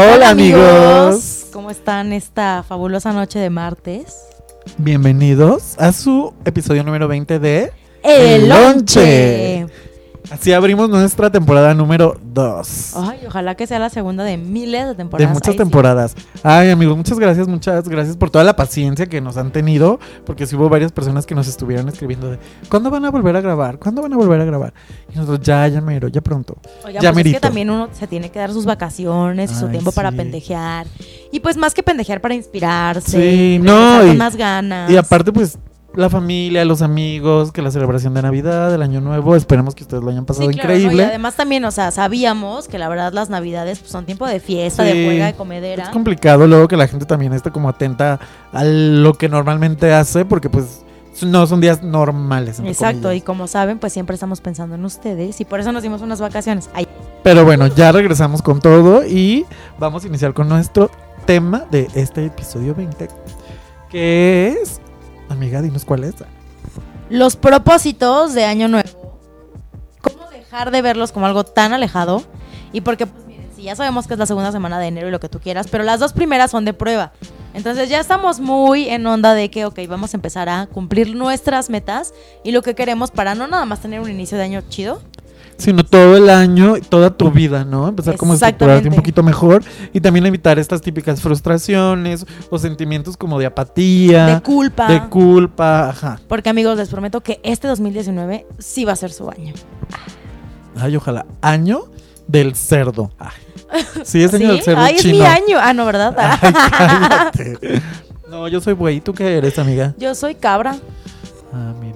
Hola amigos. ¿Cómo están esta fabulosa noche de martes? Bienvenidos a su episodio número 20 de El Lonche. Así abrimos nuestra temporada número 2. Ay, ojalá que sea la segunda de miles de temporadas. De muchas Ay, sí. temporadas. Ay, amigos, muchas gracias, muchas gracias por toda la paciencia que nos han tenido. Porque sí hubo varias personas que nos estuvieron escribiendo de ¿Cuándo van a volver a grabar? ¿Cuándo van a volver a grabar? Y nosotros, ya, ya mero, ya pronto. Oigan, Ya pues es merito. que también uno se tiene que dar sus vacaciones y su tiempo para pendejear. Y pues más que pendejear para inspirarse. Sí, no, y- más ganas. Y aparte, pues, la familia, los amigos, que la celebración de Navidad, del Año Nuevo. Esperemos que ustedes lo hayan Sí, pasado increíble. Y además también, o sea, sabíamos que la verdad las navidades pues, son tiempo de fiesta, Sí. de juega, de comedera. Es complicado luego que la gente también esté como atenta a lo que normalmente hace, porque pues no son días normales. Exacto, y como saben, pues siempre estamos pensando en ustedes y por eso nos dimos unas vacaciones. Ay, Pero bueno, ya regresamos con todo y vamos a iniciar con nuestro tema de este episodio 20, que es... Amiga, dinos cuál es. los propósitos de Año Nuevo. ¿Cómo dejar de verlos como algo tan alejado? Y porque, pues miren, sí, ya sabemos que es la segunda semana de enero y lo que tú quieras, pero las dos primeras son de prueba. Entonces ya estamos muy en onda de que, ok, vamos a empezar a cumplir nuestras metas y lo que queremos para no nada más tener un inicio de año chido, Sino todo el año, toda tu vida, ¿no? Empezar como a estructurarte un poquito mejor y también evitar estas típicas frustraciones o sentimientos como de apatía, de culpa. de culpa, ajá. porque amigos, les prometo que este 2019 sí va a ser su año. Ay, ojalá. Año del cerdo. Ay. Sí, es año ¿Sí? del cerdo Ay, es mi año. Ah, no, ¿verdad? Ay, cállate. No, yo soy buey. ¿Tú qué eres, amiga? Yo soy cabra. Ah, mira.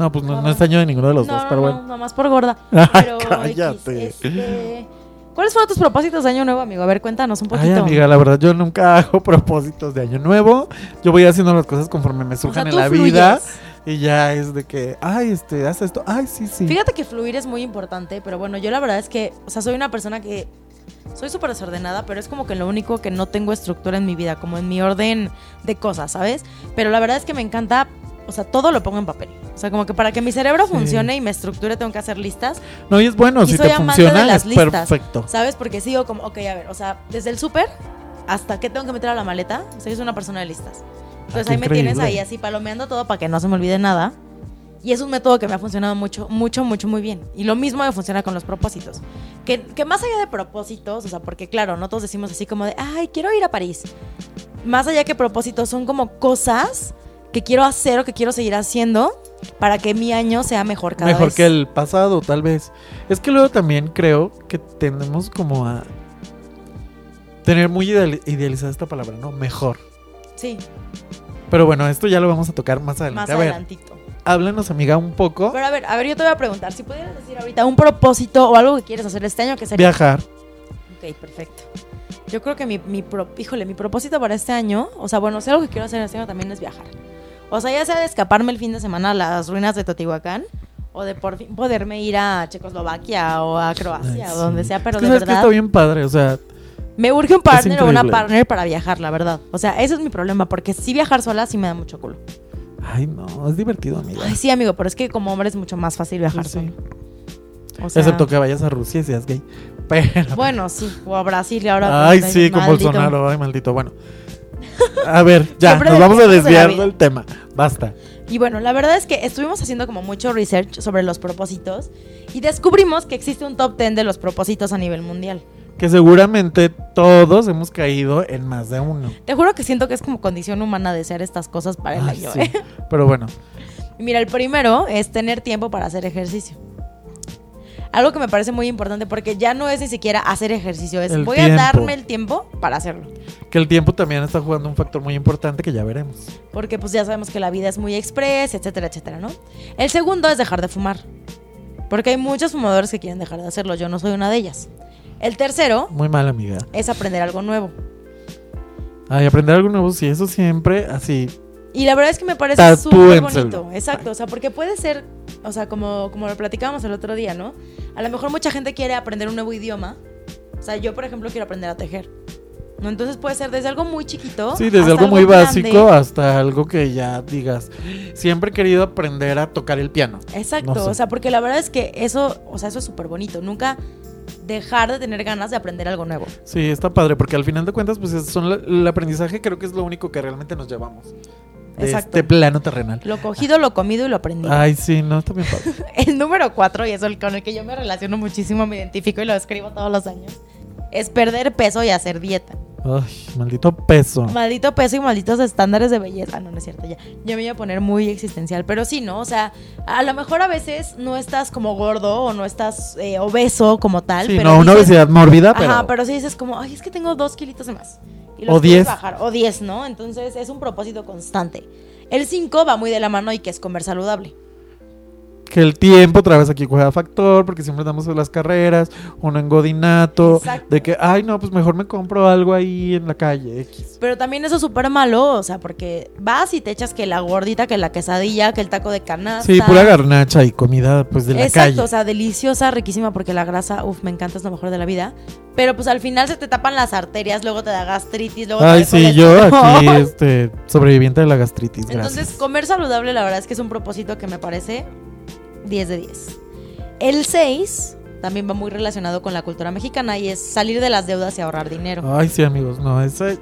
No, pues no, no es año de ninguno de los no, dos, no, pero no, bueno. nomás por gorda. Ay, Pero, cállate. X, este, ¿Cuáles fueron tus propósitos de año nuevo, amigo? A ver, cuéntanos un Ay, poquito. amiga, la verdad, yo nunca hago propósitos de año nuevo. Yo voy haciendo las cosas conforme me O sea, surjan en la fluyes. vida. Y ya es de que, ay, este, haz esto. Ay, sí, sí. Fíjate que fluir es muy importante, pero bueno, yo la verdad es que, o sea, soy una persona que soy súper desordenada, pero es como que lo único que no tengo estructura en mi vida, como en mi orden de cosas, ¿sabes? Pero la verdad es que me encanta, o sea, todo lo pongo en papel. O sea, como que para que mi cerebro Sí. funcione y me estructure tengo que hacer listas, No, y es bueno, Y si soy te amante de funciona, las es listas. perfecto. ¿sabes? Porque sigo como, ok, a ver, o sea, desde el súper hasta qué tengo que meter a la maleta, o sea, yo soy una persona de listas. Entonces Ah, ahí me tienes increíble. ahí así palomeando todo para que no se me olvide nada. Y es un método que me ha funcionado mucho, mucho, mucho, muy bien. Y lo mismo me funciona con los propósitos. Que, que más allá de propósitos, o sea, porque claro, no todos decimos así como de, ay, quiero ir a París. Más allá que propósitos, son como cosas que quiero hacer o que quiero seguir haciendo para que mi año sea mejor cada Mejor vez. que el pasado, tal vez. Es que luego también creo que tendemos como a tener muy ideali- idealizada esta palabra, ¿no? Mejor. Sí, Pero bueno, esto ya lo vamos a tocar más adelante. más a ver, adelantito. háblanos, amiga, un poco. Pero a ver, a ver, yo te voy a preguntar, si pudieras decir ahorita un propósito o algo que quieres hacer este año, ¿qué sería? Viajar. Ok, perfecto. Yo creo que mi, mi pro- híjole, mi propósito para este año, o sea, bueno, si algo que quiero hacer este año también es viajar. O sea, ya sea de escaparme el fin de semana a las ruinas de Teotihuacán, o de por fin poderme ir a Checoslovaquia o a Croacia, Ay, o donde sí. sea, pero Es que de sabes que verdad, está bien padre, o sea, me urge un partner o una partner para viajar, la verdad. O sea, ese es mi problema, porque si viajar sola sí me da mucho culo. ay no, es divertido, amiga. Ay, sí, amigo, pero es que como hombre es mucho más fácil viajar Sí. solo. O sea, Excepto que vayas a Rusia y seas gay. Pero. Bueno, sí, o a Brasil y ahora. ay, pues, sí, con maldito. Bolsonaro, ay, maldito. Bueno. A ver, ya, nos vamos a de desviar del tema. Basta. Y bueno, la verdad es que estuvimos haciendo como mucho research sobre los propósitos y descubrimos que existe un top 10 de los propósitos a nivel mundial. Que seguramente todos hemos caído en más de uno. Te juro que siento que es como condición humana desear estas cosas para el Ay, año. sí. ¿eh? Pero bueno, mira, el primero es tener tiempo para hacer ejercicio. Algo que me parece muy importante porque ya no es ni siquiera hacer ejercicio, es El voy tiempo. a darme el tiempo para hacerlo. que el tiempo también está jugando un factor muy importante que ya veremos. Porque pues ya sabemos que la vida es muy express, etcétera, etcétera, ¿no? El segundo es dejar de fumar. Porque hay muchos fumadores que quieren dejar de hacerlo, yo no soy una de ellas. El tercero Muy mal, amiga. es aprender algo nuevo. Ay, aprender algo nuevo, sí, eso siempre así. Y la verdad es que me parece súper bonito. Exacto, o sea, porque puede ser, o sea, como, como lo platicábamos el otro día, ¿no? A lo mejor mucha gente quiere aprender un nuevo idioma. O sea, yo, por ejemplo, quiero aprender a tejer. ¿No? Entonces puede ser desde algo muy chiquito. Sí, desde hasta algo muy grande. básico hasta algo que ya digas. Siempre he querido aprender a tocar el piano. Exacto, No sé. o sea, porque la verdad es que eso, o sea, eso es súper bonito. Nunca dejar de tener ganas de aprender algo nuevo. Sí, está padre, porque al final de cuentas, pues es- son el aprendizaje creo que es lo único que realmente nos llevamos. De Exacto. este plano terrenal. Lo cogido, lo comido y lo aprendido. Ay, sí, no, está bien padre. El número cuatro, y es el con el que yo me relaciono muchísimo, me identifico y lo escribo todos los años, es perder peso y hacer dieta. Ay, maldito peso. Maldito peso y malditos estándares de belleza. No, no es cierto, ya. Ya me iba a poner muy existencial. Pero sí, ¿no? O sea, a lo mejor a veces no estás como gordo o no estás eh, obeso como tal. Sí, pero no, una obesidad mórbida, pero. Ajá, pero sí dices como, ay, es que tengo dos kilitos de más. Y O quieres 10. bajar. O 10, ¿no? Entonces es un propósito constante. El 5 va muy de la mano y que es comer saludable. Que el tiempo otra vez aquí juega factor, porque siempre damos en las carreras, uno en godinato, Exacto. de que, ay, no, pues mejor me compro algo ahí en la calle, X. Pero también eso es súper malo, o sea, porque vas y te echas que la gordita, que la quesadilla, que el taco de canasta. Sí, pura garnacha y comida, pues, de la Exacto, calle. o sea, deliciosa, riquísima, porque la grasa, uff, me encanta, es lo mejor de la vida. Pero pues al final se te tapan las arterias, luego te da gastritis, luego Ay, te da sí, yo aquí, este, sobreviviente de la gastritis, Entonces, gracias. comer saludable, la verdad es que es un propósito que me parece 10 de 10. El 6 también va muy relacionado con la cultura mexicana y es salir de las deudas y ahorrar dinero. Ay, sí, amigos, no, ese.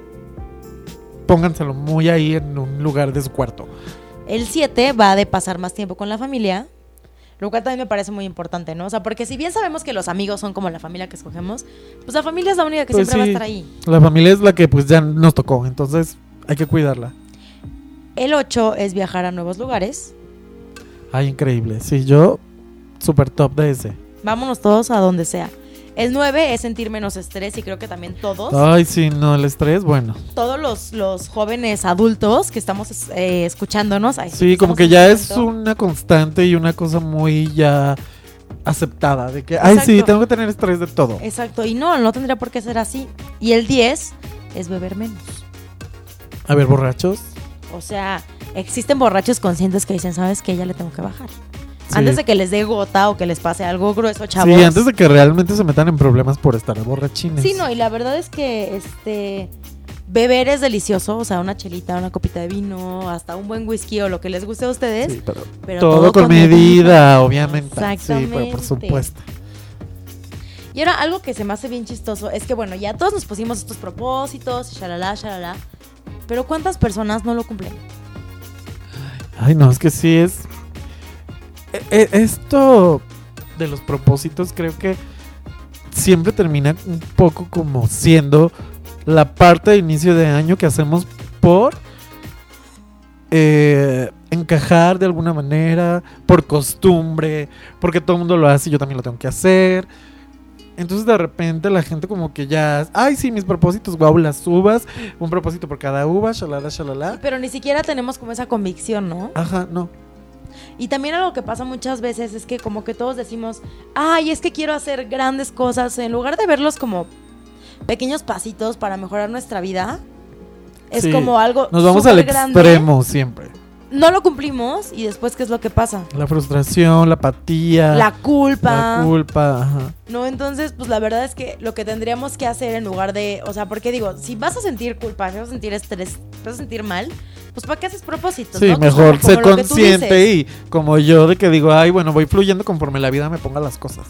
Pónganselo muy ahí en un lugar de su cuarto. El 7 va de pasar más tiempo con la familia, lo cual también me parece muy importante, ¿no? O sea, porque si bien sabemos que los amigos son como la familia que escogemos, pues la familia es la única que Pues siempre va a estar ahí. La familia es la que, pues, ya nos tocó, entonces hay que cuidarla. El 8 es viajar a nuevos lugares. Ay, increíble. Sí, yo, super top de ese. Vámonos todos a donde sea. El 9 es sentir menos estrés y creo que también todos, Ay, sí, no, el estrés, bueno. todos los, los jóvenes adultos que estamos eh, escuchándonos. ay, Sí, como que ya es una constante y una cosa muy ya aceptada. De que, ay, sí, tengo que tener estrés de todo. Exacto, y no, no tendría por qué ser así. Y el 10 es beber menos. A ver, borrachos. O sea, existen borrachos conscientes que dicen, ¿sabes qué? Ya le tengo que bajar. Sí. Antes de que les dé gota o que les pase algo grueso, chavos. Sí, antes de que realmente se metan en problemas por estar borrachines. Sí, no, y la verdad es que este beber es delicioso, o sea, una chelita, una copita de vino, hasta un buen whisky o lo que les guste a ustedes. Sí, pero, pero todo, con medida, obviamente. Sí, Exactamente. pero por supuesto. Y ahora algo que se me hace bien chistoso es que bueno, ya todos nos pusimos estos propósitos, shalala, shalala, pero ¿cuántas personas no lo cumplen? Ay, no, es que sí es. e- e- Esto de los propósitos creo que siempre termina un poco como siendo la parte de inicio de año que hacemos por eh, encajar de alguna manera, por costumbre, porque todo el mundo lo hace y yo también lo tengo que hacer. Entonces de repente la gente como que ya, ay sí, mis propósitos, guau, las uvas, un propósito por cada uva, shalala, shalala. Pero ni siquiera tenemos como esa convicción, ¿no? Ajá, no. Y también algo que pasa muchas veces es que como que todos decimos, ay, es que quiero hacer grandes cosas, en lugar de verlos como pequeños pasitos para mejorar nuestra vida, es Sí, como algo... Nos vamos al supergrande. extremo siempre. No lo cumplimos y después, ¿qué es lo que pasa? La frustración, la apatía, La culpa. la culpa. Ajá. No, entonces, pues la verdad es que lo que tendríamos que hacer en lugar de, o sea, porque digo, si vas a sentir culpa, si vas a sentir estrés, vas a sentir mal, pues ¿para qué haces propósitos? Sí, no? Mejor como- sé como consciente y como yo de que digo, ay, bueno, voy fluyendo conforme la vida me ponga las cosas.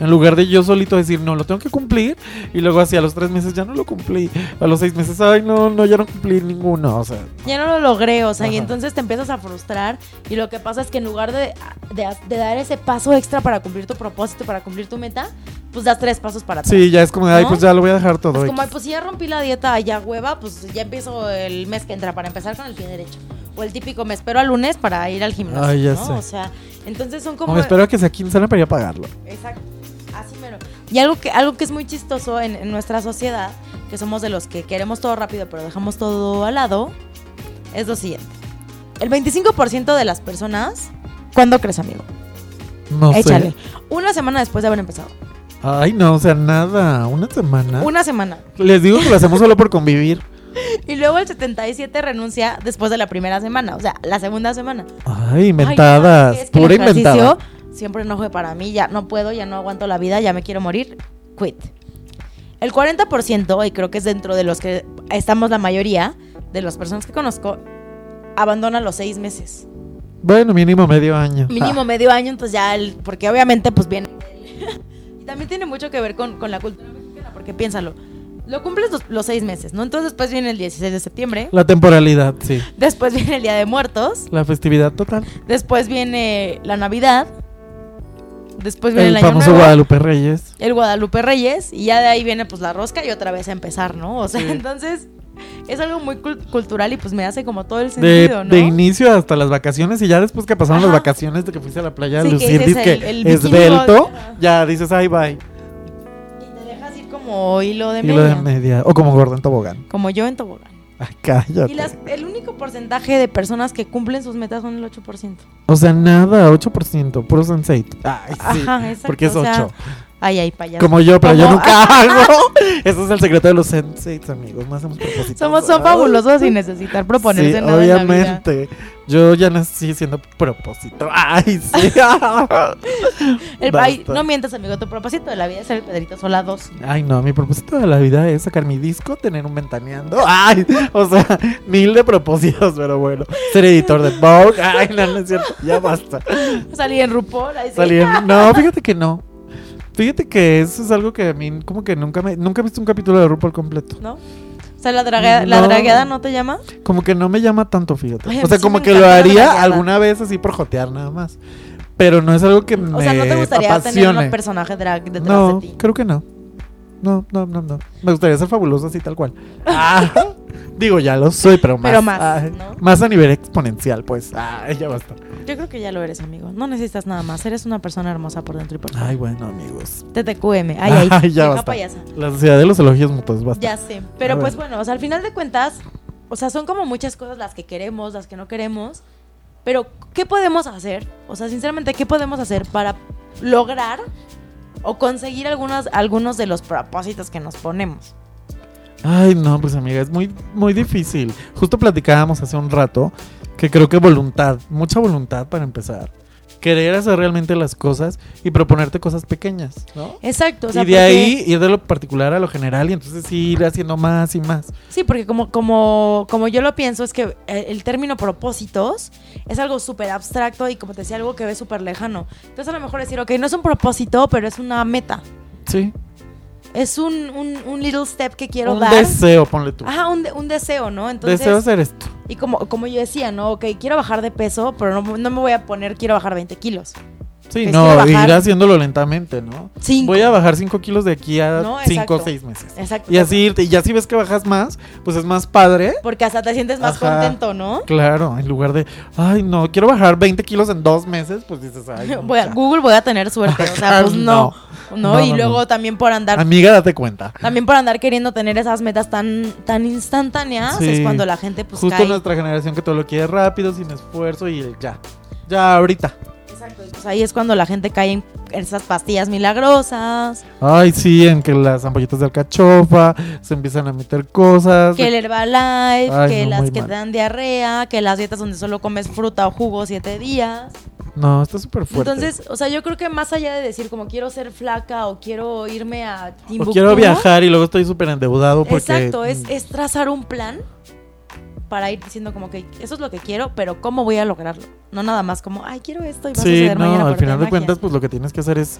En lugar de yo solito decir, no, lo tengo que cumplir. Y luego así a los tres meses ya no lo cumplí. A los seis meses, ay, no, no, ya no cumplí ninguno. O sea, Ya no lo logré, o sea, y Ajá. entonces te empiezas a frustrar y lo que pasa es que en lugar de, de- de dar ese paso extra para cumplir tu propósito, para cumplir tu meta, pues das tres pasos para atrás. sí, ya es como de, ay, ¿No? pues ya lo voy a dejar todo. Es como, ay, pues si ya rompí la dieta, ya hueva, pues ya empiezo el mes que entra para empezar con el pie derecho. O el típico, me espero al lunes para ir al gimnasio. Ay, ya ¿no? sé. O sea, entonces son O como... me espero a que sea quincena para ir a pagarlo. Exacto. Así mero. Y algo que, algo que es muy chistoso en, en nuestra sociedad, que somos de los que queremos todo rápido pero dejamos todo al lado, es lo siguiente. El 25% de las personas, ¿cuándo crees, amigo? No Échale. sé. Una semana después de haber empezado. Ay, no, o sea, nada. Una semana. Una semana. Les digo que lo hacemos solo por convivir. Y luego el 77 renuncia después de la primera semana, o sea, la segunda semana. Ay, inventadas. Ay, no, es que pura inventada. Siempre no fue para mí, ya no puedo, ya no aguanto la vida, ya me quiero morir. Quit. El 40%, y creo que es dentro de los que estamos la mayoría, de las personas que conozco, abandona los seis meses. Bueno, mínimo medio año. Mínimo medio año, entonces ya, el, porque obviamente pues viene Y también tiene mucho que ver con, con la cultura mexicana, porque piénsalo. Lo cumples los, los seis meses, ¿no? Entonces después viene el 16 de septiembre. La temporalidad, sí. Después viene el Día de Muertos. La festividad total. Después viene la Navidad. Después viene el, el Año famoso. Guadalupe Reyes. El Guadalupe Reyes. Y ya de ahí viene pues la rosca y otra vez a empezar, ¿no? O sea, Sí. entonces es algo muy cul- cultural y pues me hace como todo el De, sentido, ¿no? de inicio hasta las vacaciones y ya después que pasaron Ajá. las vacaciones de que fuiste a la playa a Sí, que lucir, el- el esbelto, ya dices, ay, bye. Como hilo de media. de media. O como gordo en tobogán. Como yo en tobogán. Ay, cállate. Y las- el único porcentaje de personas que cumplen sus metas son el 8%. O sea, nada, 8%, puro sensei. Ay, sí. Ajá, exacto. porque es o sea, 8. Ay, ay, payaso. Como yo, pero yo nunca hago. Ese es el secreto de los senseis, amigos. No hacemos propósitos. Somos, son Ay. fabulosos sin necesitar proponerse Sí, nada en la vida. obviamente. Yo ya nací siendo propósito. Ay, sí. El- ay, no mientas, amigo. Tu propósito de la vida es ser el Pedrito Sola 2. Ay, no, mi propósito de la vida es sacar mi disco, tener un ventaneando. Ay, o sea, mil de propósitos, pero bueno. Ser editor de Vogue. Ay, no, no es cierto. Ya basta. Salí en RuPaul. ahí sí. Salí en- No, fíjate que no. Fíjate que eso es algo que a mí, como que nunca me. Nunca he visto un capítulo de RuPaul completo. ¿No? O sea, la, draga- la dragueada no te llama. Como que no me llama tanto, fíjate. Ay, o sea, sí como que lo haría alguna vez así por jotear nada más. Pero no es algo que me O sea, no te gustaría tener apasione. un personaje drag detrás No, de ti. creo que no. No, no, no, no. Me gustaría ser fabuloso así tal cual. Ah, digo, ya lo soy, pero más. Pero más. Más a nivel exponencial, pues. Ay, ya basta. Yo creo que ya lo eres, amigo. No necesitas nada más. Eres una persona hermosa por dentro y por fuera. Ay, bueno, amigos. TTQM. Ay, ay. Ay, ya basta. payasa. La sociedad de los elogios mutuos, basta. Ya sé. Pero pues bueno, o sea, al final de cuentas, o sea, son como muchas cosas las que queremos, las que no queremos. Pero, ¿qué podemos hacer? O sea, sinceramente, ¿qué podemos hacer para lograr o conseguir algunas, algunos de los propósitos que nos ponemos? Ay, no, pues amiga, es muy, muy difícil. Justo platicábamos hace un rato que creo que voluntad, mucha voluntad para empezar. Querer hacer realmente las cosas y proponerte cosas pequeñas, ¿no? Exacto. O sea, y de porque- ahí ir de lo particular a lo general y entonces ir haciendo más y más. Sí, porque como, como, como yo lo pienso, es que eh, el término propósitos es algo súper abstracto y como te decía, algo que ves súper lejano. Entonces a lo mejor decir, ok, no es un propósito, pero es una meta. Sí. Es un, un, un little step que quiero un dar. deseo, ponle tú. Ajá, un, un deseo, ¿no? Entonces, deseo hacer esto. Y como, como yo decía, ¿no? Ok, quiero bajar de peso, pero no, no me voy a poner quiero bajar 20 kilos. Sí, no, ir haciéndolo lentamente, ¿no? Cinco. Voy a bajar 5 kilos de aquí a No, 5 exacto. o 6 meses. Exacto. Y así irte. Y ya si ves que bajas más, pues es más padre. Porque hasta te sientes más Ajá. contento, ¿no? Claro, en lugar de, ay, no, quiero bajar 20 kilos en dos meses, pues dices, ay. Voy a-. Google voy a tener suerte. O sea, pues no. No, No, y no, luego también por andar Amiga, date cuenta. También por andar queriendo tener esas metas tan, tan instantáneas Sí. es cuando la gente pues Justo cae. nuestra generación que todo lo quiere rápido, sin esfuerzo y ya. Ya ahorita. Y, Pues ahí es cuando la gente cae en esas pastillas milagrosas, Ay, sí, en que las ampolletas de alcachofa se empiezan a meter cosas. que el Herbalife, Ay, que no, las que mal. te dan diarrea, que las dietas donde solo comes fruta o jugo siete días. No, está súper fuerte. Entonces, o sea, yo creo que más allá de decir como quiero ser flaca o quiero irme a o Timbuktu. quiero viajar y luego estoy súper endeudado porque... Exacto, es, es trazar un plan para ir diciendo como que eso es lo que quiero, pero ¿cómo voy a lograrlo? No nada más como, ay, quiero esto y va a Sí, suceder mañana no, al por arte final de magia". cuentas, pues lo que tienes que hacer es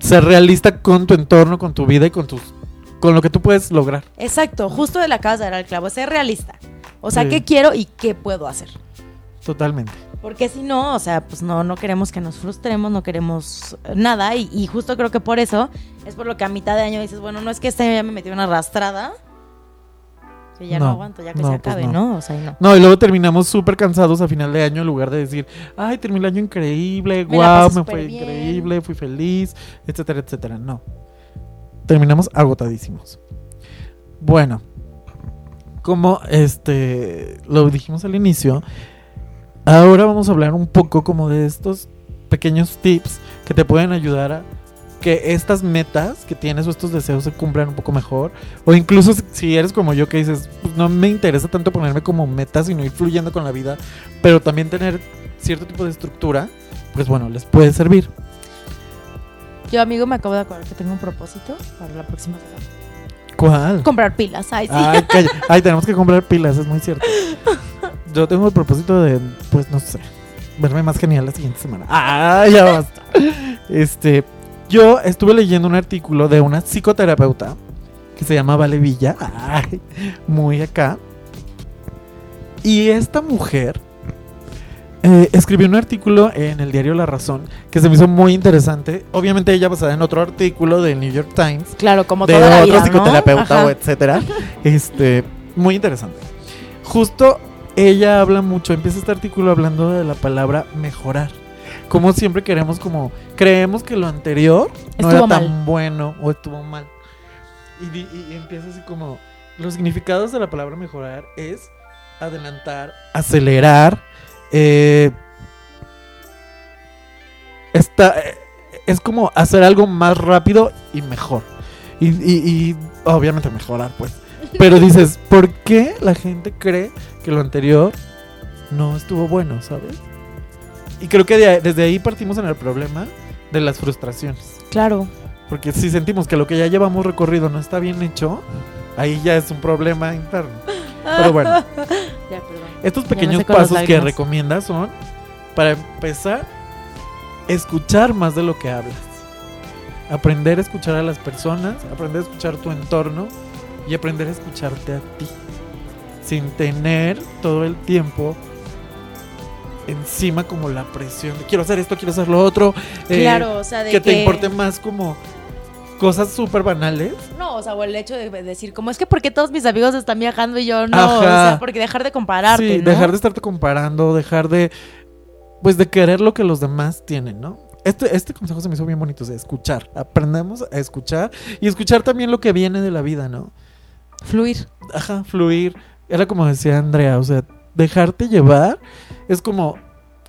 ser realista con tu entorno, con tu vida y con tus con lo que tú puedes lograr. Exacto, justo de la casa de dar el clavo, ser realista. O sea, Sí. ¿qué quiero y qué puedo hacer? Totalmente. Porque si no, o sea, pues no, no queremos que nos frustremos, no queremos nada. Y, y justo creo que por eso es por lo que a mitad de año dices, bueno, no es que este año ya me metí una arrastrada, que ya no, No, aguanto, ya que no, se pues acabe, no. no. O sea, y no. No, y luego terminamos súper cansados a final de año en lugar de decir, ay, terminé el año increíble, Me wow, me fue bien". increíble, fui feliz, etcétera, etcétera. No. Terminamos agotadísimos. Bueno, como este lo dijimos al inicio, ahora vamos a hablar un poco como de estos pequeños tips que te pueden ayudar a que estas metas que tienes o estos deseos se cumplan un poco mejor. O incluso si- eres como yo que dices, pues no me interesa tanto ponerme como metas, sino ir fluyendo con la vida, pero también tener cierto tipo de estructura, pues bueno, les puede servir. Yo, amigo, me acabo de acordar que tengo un propósito para la próxima semana. ¿Cuál? Comprar pilas, ay, sí. Ay, calla. Ay, tenemos que comprar pilas, es muy cierto. Yo tengo el propósito de, pues no sé, verme más genial la siguiente semana. Ah, ya basta. Este, Yo estuve leyendo un artículo de una psicoterapeuta que se llama Vale Villa. Ay, muy acá. Y esta mujer eh, escribió un artículo en el diario La Razón que se me hizo muy interesante. Obviamente ella basada en otro artículo del New York Times Claro, como de toda la otro psicoterapeuta o etcétera. Este, muy interesante. Justo ella habla mucho, empieza este artículo hablando de la palabra mejorar. Como siempre queremos como creemos que lo anterior no Estuvo era tan bueno o estuvo mal. Y, di- y empieza así como los significados de la palabra mejorar es adelantar, acelerar, eh, está, eh, es como hacer algo más rápido y mejor. Y, y- y obviamente mejorar, pues. Pero dices, ¿por qué la gente cree que lo anterior no estuvo bueno, sabes? Y creo que de desde ahí partimos en el problema de las frustraciones. Claro. Porque si sentimos que lo que ya llevamos recorrido no está bien hecho, ahí ya es un problema interno. Pero bueno, Ya, estos pequeños pasos que recomiendas son, para empezar, escuchar más de lo que hablas. Aprender a escuchar a las personas, aprender a escuchar tu entorno y aprender a escucharte a ti. Sin tener todo el tiempo encima como la presión de quiero hacer esto, quiero hacer lo otro. eh, Claro, o sea, de que te importe más como cosas súper banales. No, o sea, o el hecho de decir, como es que porque todos mis amigos están viajando y yo no, Ajá. o sea, porque dejar de compararte, sí, ¿no? dejar de estarte comparando, dejar de pues de querer lo que los demás tienen, ¿no? Este, este consejo se me hizo bien bonito, o sea, escuchar. Aprendemos a escuchar y escuchar también lo que viene de la vida, ¿no? Fluir. Ajá, fluir. Era como decía Andrea, o sea, dejarte llevar es como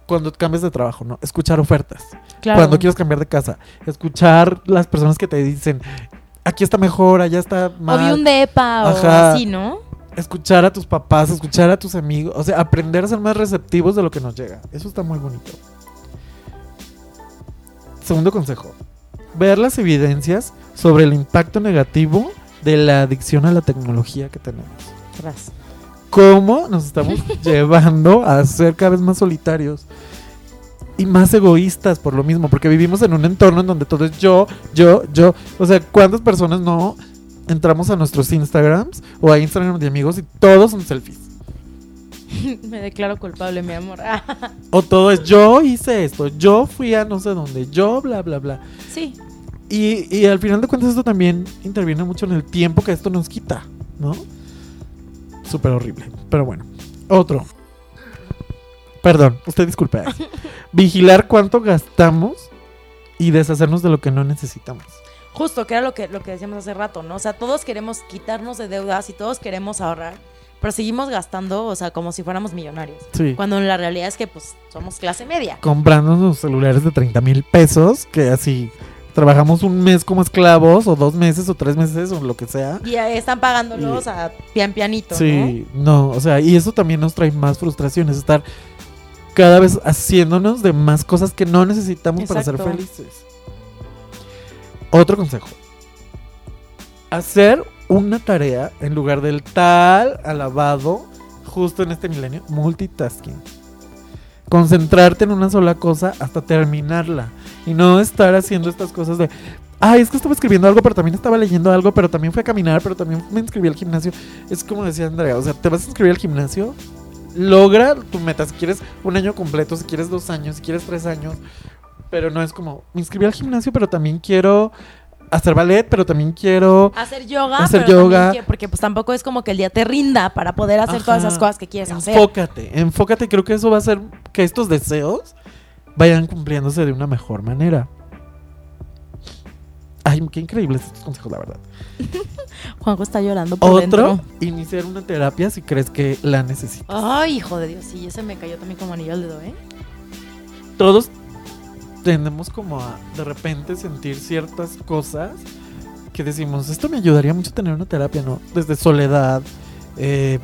cuando cambias de trabajo, ¿no? Escuchar ofertas. Claro. Cuando quieres cambiar de casa, escuchar las personas que te dicen, aquí está mejor, allá está O vi mal. un depa o así, ¿no? escuchar a tus papás, escuchar a tus amigos, o sea, aprender a ser más receptivos de lo que nos llega. Eso está muy bonito. Segundo consejo, ver las evidencias sobre el impacto negativo de la adicción a la tecnología que tenemos. Tras. Cómo nos estamos llevando a ser cada vez más solitarios y más egoístas por lo mismo, porque vivimos en un entorno en donde todo es yo, yo, yo. O sea, ¿cuántas personas no entramos a nuestros Instagrams o a Instagram de amigos y todos son selfies? Me declaro culpable, mi amor. O todo es yo hice esto, yo fui a no sé dónde, yo bla, bla, bla. sí. Y, y al final de cuentas esto también interviene mucho en el tiempo que esto nos quita, ¿no? Súper horrible. Pero bueno. Otro. Perdón, usted disculpe. Vigilar cuánto gastamos y deshacernos de lo que no necesitamos. Justo, que era lo que, lo que decíamos hace rato, ¿no? O sea, todos queremos quitarnos de deudas y todos queremos ahorrar, pero seguimos gastando, o sea, como si fuéramos millonarios. Sí. Cuando la realidad es que, pues, somos clase media. Comprando unos celulares de 30 mil pesos que así trabajamos un mes como esclavos o dos meses o tres meses o lo que sea. Y están pagándolos Y- a pian pianito, Sí, no, o sea, y eso también nos trae más frustraciones, estar cada vez haciéndonos de más cosas que no necesitamos para ser felices. Otro consejo. Hacer una tarea en lugar del tal alabado, justo en este milenio, multitasking. Concentrarte en una sola cosa hasta terminarla. Y no estar haciendo estas cosas de, ay, es que estaba escribiendo algo, pero también estaba leyendo algo, pero también fui a caminar, pero también me inscribí al gimnasio. Es como decía Andrea, o sea, te vas a inscribir al gimnasio, logra tu meta. Si quieres un año completo, si quieres dos años, si quieres tres años, pero no es como, me inscribí al gimnasio, pero también quiero hacer ballet, pero también quiero... Hacer yoga, Hacer pero yoga. porque pues tampoco es como que el día te rinda para poder hacer todas esas cosas que quieres hacer. Enfócate, enfócate. Creo que eso va a hacer que estos deseos vayan cumpliéndose de una mejor manera. Ay, qué increíbles estos consejos, la verdad. Juanjo está llorando por Otro, dentro. iniciar una terapia si crees que la necesitas. Ay, hijo de Dios, sí, ese me cayó también como anillo al dedo, ¿eh? Todos tendemos como a de repente sentir ciertas cosas que decimos, esto me ayudaría mucho tener una terapia, ¿no? Desde soledad, eh,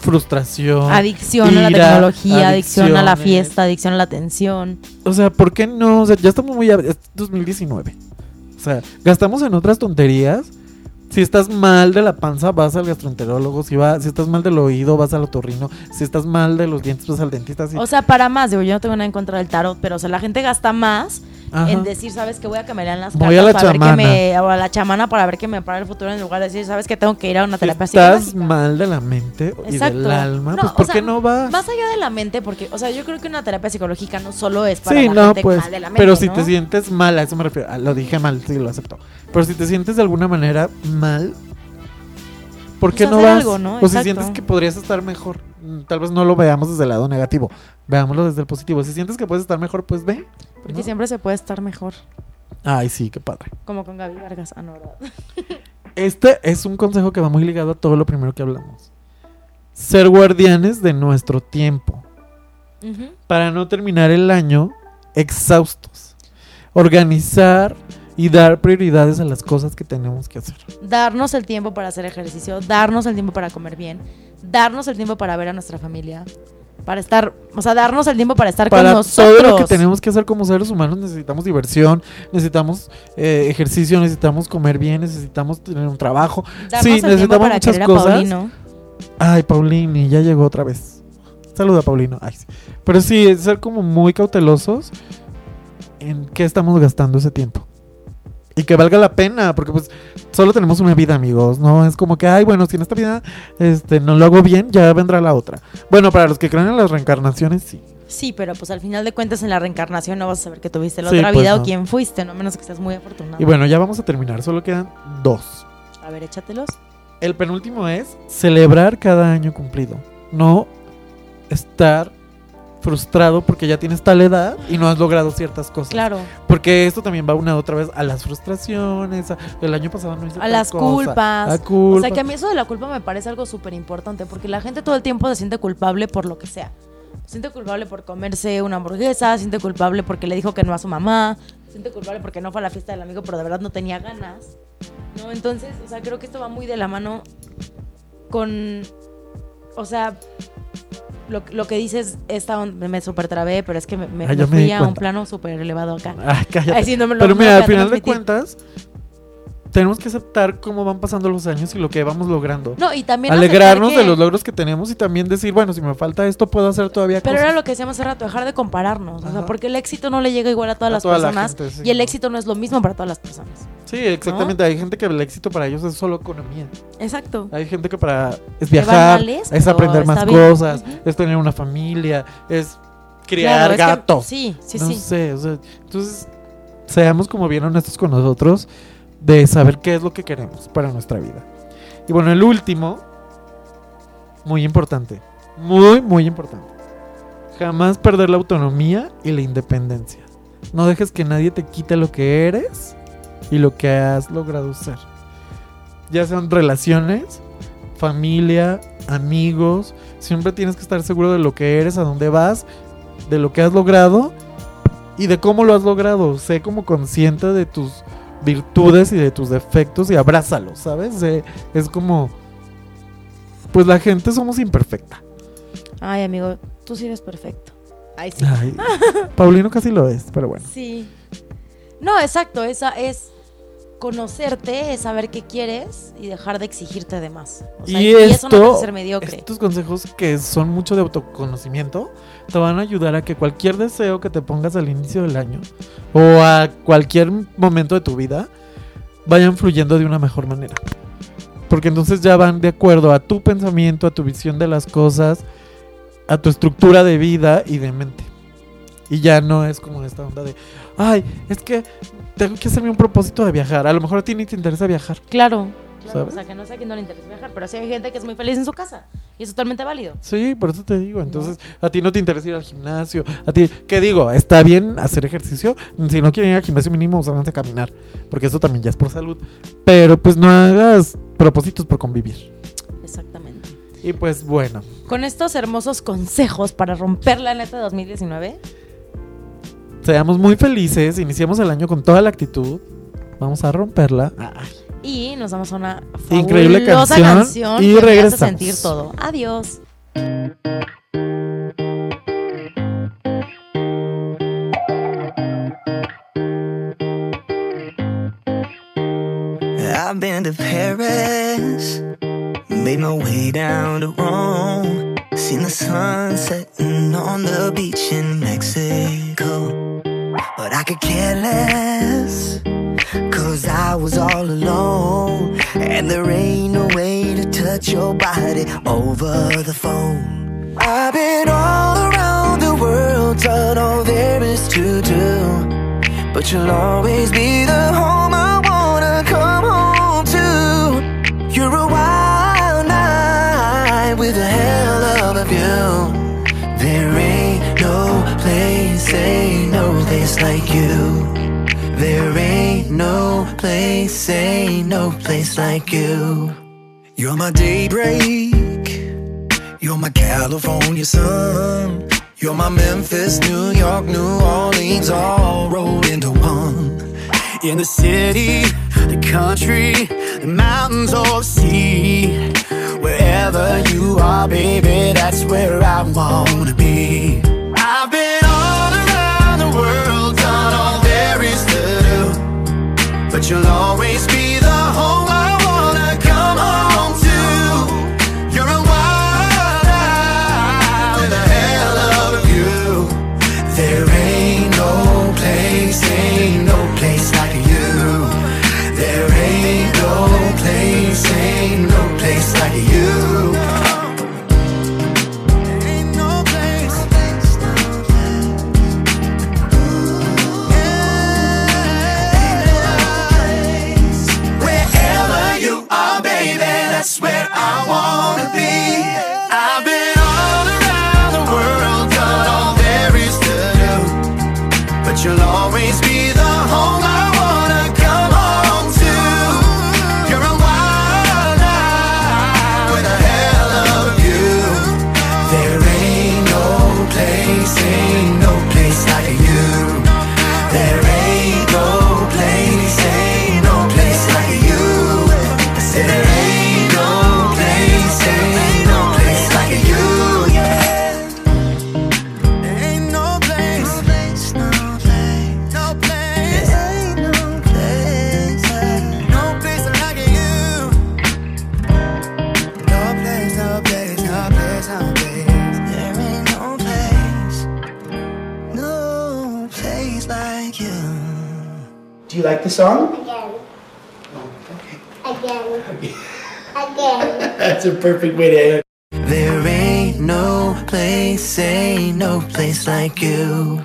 frustración. Adicción a la tecnología, adicción a la fiesta, adicción a la atención. O sea, ¿por qué no? O sea, ya estamos muy... Es 2019. O sea, gastamos en otras tonterías. Si estás mal de la panza, vas al gastroenterólogo. Si, va, si estás mal del oído, vas al otorrino. Si estás mal de los dientes, vas al dentista. Si- O sea, para más, digo, yo no tengo nada en contra del tarot, pero o sea, la gente gasta más Ajá. en decir, sabes que voy a que me lean las Voy a la cartas para ver que me, o a la chamana para ver que me para el futuro en lugar de decir, sabes que tengo que ir a una Si terapia estás mal de la mente y Exacto. del alma, No, pues o ¿por sea, qué no vas? Más allá de la mente, porque, o sea, yo creo que una terapia psicológica no solo es para Sí, la no, gente pues. mal de la mente, pero si ¿no? te sientes mal, a eso me refiero. Lo dije mal, sí, lo acepto. Pero si te sientes de alguna manera mal, ¿por Pues qué no vas? algo, ¿no? O si sientes que podrías estar mejor, mm, tal vez no lo veamos desde el lado negativo, veámoslo desde el positivo. Si sientes que puedes estar mejor, pues ve. Porque ¿no? siempre se puede estar mejor. Ay, sí, qué padre. Como con Gaby Vargas. Ah, no, ¿verdad? Este es un consejo que va muy ligado a todo lo primero que hablamos. Ser guardianes de nuestro tiempo. Ujú. para no terminar el año exhaustos. Organizar y dar prioridades a las cosas que tenemos que hacer. Darnos el tiempo para hacer ejercicio, darnos el tiempo para comer bien, darnos el tiempo para ver a nuestra familia, para estar, o sea, darnos el tiempo para estar Para con nosotros. todo lo que tenemos que hacer como seres humanos necesitamos diversión, necesitamos eh, ejercicio, necesitamos comer bien, necesitamos tener un trabajo. Darnos sí, el necesitamos para muchas a cosas. Paulino. Ay, Paulini, ya llegó otra vez. Saluda, Paulino. Ay, sí. Pero sí, es ser como muy cautelosos en qué estamos gastando ese tiempo. Y que valga la pena, porque pues solo tenemos una vida, amigos. No es como que, ay, bueno, si en esta vida este, no lo hago bien, ya vendrá la otra. Bueno, para los que creen en las reencarnaciones, sí. Sí, pero pues al final de cuentas en la reencarnación no vas a saber que tuviste la Sí, otra pues, vida no. o quién fuiste, no menos que estés muy afortunado. Y bueno, ya vamos a terminar. Solo quedan dos. A ver, échatelos. El penúltimo es celebrar cada año cumplido. No estar frustrado porque ya tienes tal edad y no has logrado ciertas cosas. Claro, Porque esto también va una otra vez a las frustraciones, a- el año pasado no hice a tal las cosa, culpas. a culpa. O sea, que a mí eso de la culpa me parece algo súper importante, porque la gente todo el tiempo se siente culpable por lo que sea. Se siente culpable por comerse una hamburguesa, se siente culpable porque le dijo que no a su mamá, se siente culpable porque no fue a la fiesta del amigo, pero de verdad no tenía ganas. ¿No? Entonces, o sea, creo que esto va muy de la mano con. O sea, lo, lo que dices, esta on- me, super trabé, pero es que me, me- Ah, me ya me fui a un plano súper elevado acá. Ay, cállate. Ay, sí, no Pero mira, al final de cuentas, tenemos que aceptar cómo van pasando los años y lo que vamos logrando. No, y también Alegrarnos de los logros que tenemos y también decir, bueno, si me falta esto, puedo hacer todavía Pero cosas. era lo que decíamos hace rato, dejar de compararnos. O sea, porque el éxito no le llega igual a todas A las toda la personas. gente, sí, y el ¿no? éxito no es lo mismo para todas las personas. Sí, exactamente. Hay gente que el éxito para ellos es solo economía. Exacto. Hay gente que para es viajar, esto, es aprender más bien. cosas, es tener una familia, es criar Claro, es que- gatos. sí, sí, no sí. sé, o sea, entonces seamos como bien honestos con nosotros de saber qué es lo que queremos para nuestra vida. Y bueno, el último, muy importante, muy, muy importante. Jamás perder la autonomía y la independencia. No dejes que nadie te quite lo que eres y lo que has logrado ser. Ya sean relaciones, familia, amigos, siempre tienes que estar seguro de lo que eres, a dónde vas, de lo que has logrado y de cómo lo has logrado. Sé como consciente de tus virtudes y de tus defectos y abrázalos, ¿sabes? Es como... Pues la gente somos imperfecta. Ay, amigo, tú sí eres perfecto. Ay, sí. Ay, Paulino casi lo es, pero bueno. Sí. No, exacto. Esa es conocerte, es saber qué quieres y dejar de exigirte de más. O sea, y, eso no esto, ser mediocre. estos consejos que son mucho de autoconocimiento, te van a ayudar a que cualquier deseo que te pongas al inicio del año o a cualquier momento de tu vida vayan fluyendo de una mejor manera. Porque entonces ya van de acuerdo a tu pensamiento, a tu visión de las cosas, a tu estructura de vida y de mente. Y ya no es como esta onda de, ay, es que tengo que hacerme un propósito de viajar. A lo mejor a ti ni te interesa viajar. Claro. claro, ¿Sabes? O sea, que no sé a quién no le interesa viajar, pero sí hay gente que es muy feliz en su casa. Y es totalmente válido. Sí, por eso te digo. Entonces, a ti no te interesa ir al gimnasio. A ti, ¿qué digo? Está bien hacer ejercicio. Si no quieren ir al gimnasio mínimo, solamente a caminar. Porque eso también ya es por salud. Pero pues no hagas propósitos por convivir. Exactamente. Y pues bueno, Con estos hermosos consejos para romper la neta de 2019, seamos muy felices. Iniciamos el año con toda la actitud. Vamos a romperla. Ay. y nos damos una Increíble canción, canción y que me hace regresamos. sentir todo. Adiós. I've been to Paris, made my way down to Rome, seen the sun setting on the beach in Mexico. But I could care less. Cause I was all alone, and there ain't no way to touch your body over the phone. I've been all around the world, done all there is to do. But you'll always be the home I wanna come home to. You're a wild night with a hell of a view. There ain't place, ain't no place like you. There ain't no place, ain't no place like you. You're my daybreak. You're my California sun. You're my Memphis, New York, New Orleans, all rolled into one. In the city, the country, the mountains or the sea. Wherever you are, baby, that's where I wanna be. But you'll always Do you like the song? Again. Again. Again. That's a perfect way to end. There ain't no place, ain't no place like you.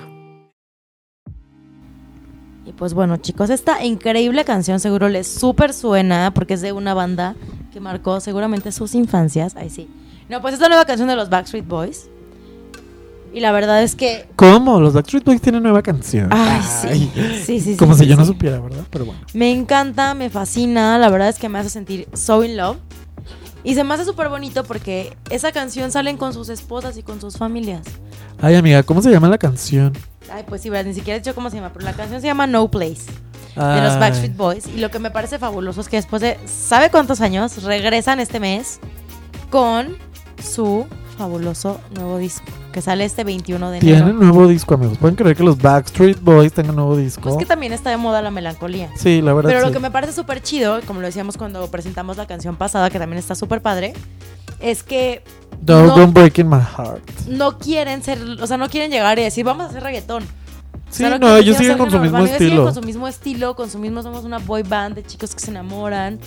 Y pues bueno, chicos, esta increíble canción seguro les súper suena porque es de una banda que marcó seguramente sus infancias. Ay, sí. No, pues esta nueva canción de los Backstreet Boys. Y la verdad es que. ¿Cómo? Los Backstreet Boys tienen nueva canción. Ay, sí. Sí, sí, sí. Como sí, si yo no supiera, ¿verdad? Pero bueno. Me encanta, me fascina. La verdad es que me hace sentir so in love. Y se me hace súper bonito porque esa canción salen con sus esposas y con sus familias. Ay, amiga, ¿cómo se llama la canción? Ay, pues sí, ¿verdad? ni siquiera he dicho cómo se llama, pero la canción se llama No Place. de los. Backstreet Boys. Y lo que me parece fabuloso es que después de, ¿sabe cuántos años? Regresan este mes con su fabuloso nuevo disco, que sale este 21 de enero. Tienen nuevo disco, amigos. ¿Pueden creer que los Backstreet Boys tengan nuevo disco? Pues que también está de moda la melancolía. Sí, la verdad Pero lo que me parece súper chido, como lo decíamos cuando presentamos la canción pasada, que también está súper padre, es que no- don't break in my heart. no quieren ser, o sea, no quieren llegar y decir, vamos a hacer reggaetón. Sí, O sea, no, ellos siguen con su mismo urbano, ellos siguen estilo. con su mismo estilo, con su mismo, somos una boy band de chicos que se enamoran.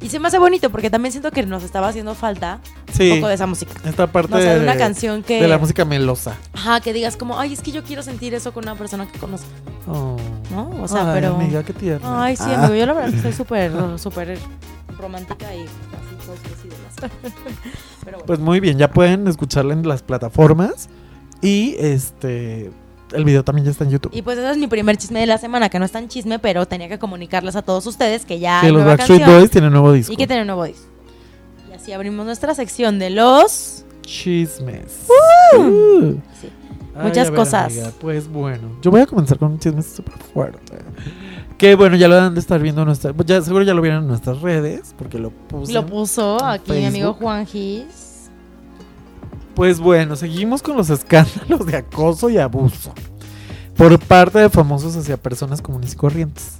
Y se me hace bonito porque también siento que nos estaba haciendo falta Sí. un poco de esa música. Esta parte No, o sea, de una canción que- De la música melosa. Ajá, que digas como, ay, es que yo quiero sentir eso con una persona que conozco, Oh. ¿no? O sea, Ay, pero... amiga, qué tierna. Ay, sí, Ah. amigo, yo la verdad soy súper, súper romántica y así de las- Pero bueno. Pues muy bien, ya pueden escucharla en las plataformas. Y este. El video también ya está en YouTube. Y pues ese es mi primer chisme de la semana, que no es tan chisme, pero tenía que comunicarles a todos ustedes que ya que hay los nueva Backstreet canción Boys tienen nuevo disco. y que tiene un nuevo disco. Y así abrimos nuestra sección de los... Chismes. Uh. Sí. Ay, Muchas ver, cosas. amiga, pues bueno, yo voy a comenzar con un chisme súper fuerte. Que bueno, ya lo han de estar viendo en nuestra, ya seguro ya lo vieron en nuestras redes, porque lo puse. Lo puso aquí mi amigo. Juan Gis. Pues bueno, seguimos con los escándalos de acoso y abuso por parte de famosos hacia personas comunes y corrientes.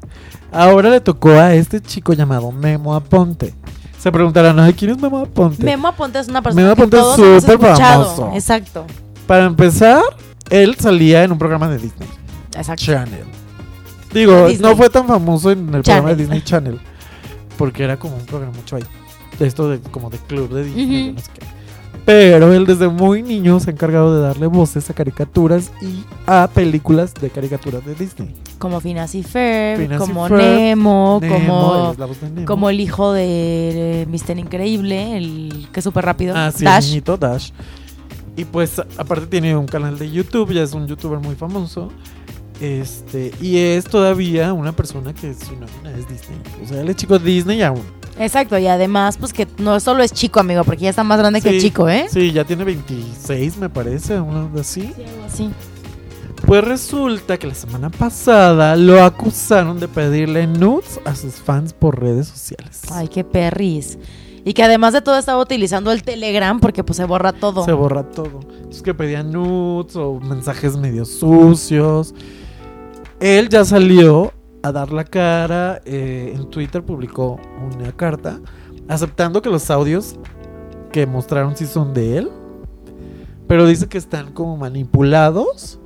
Ahora le tocó a este chico llamado Memo Aponte. Se preguntarán, ¿ay, quién es Memo Aponte? Memo Aponte es una persona Memo Aponte es todos súper famoso. Exacto. Para empezar, él salía en un programa de Disney Exacto. Channel. Digo, Disney. no fue tan famoso en el programa de. Disney Channel. Porque era como un programa mucho ahí. Esto de como de club de Disney, Ujú. no sé qué. Pero él desde muy niño se ha encargado de darle voces a caricaturas y a películas de caricaturas de Disney. Como Phineas y Ferb, Phineas y como Ferb, Nemo, como, Nemo. el hijo de Mr. Increíble, el que es súper rápido. Ah, sí, Dash. el niñito Dash. Y pues aparte tiene un canal de YouTube, ya es un youtuber muy famoso. Este, y es todavía una persona que su nómina es Disney. O sea, él es chico Disney aún. Exacto, y además, pues que no solo es chico, amigo, porque ya está más grande que Sí, chico, ¿eh? Sí, ya tiene 26, me parece, uno así. Sí. Pues resulta que la semana pasada lo acusaron de pedirle nudes a sus fans por redes sociales. Ay, qué perris. Y que además de todo estaba utilizando el Telegram porque pues se borra todo. Se borra todo. Es que pedían nudes o mensajes medio sucios. Él ya salió a dar la cara. eh, en Twitter publicó una carta aceptando que los audios que mostraron sí son de él. Pero dice que están como manipulados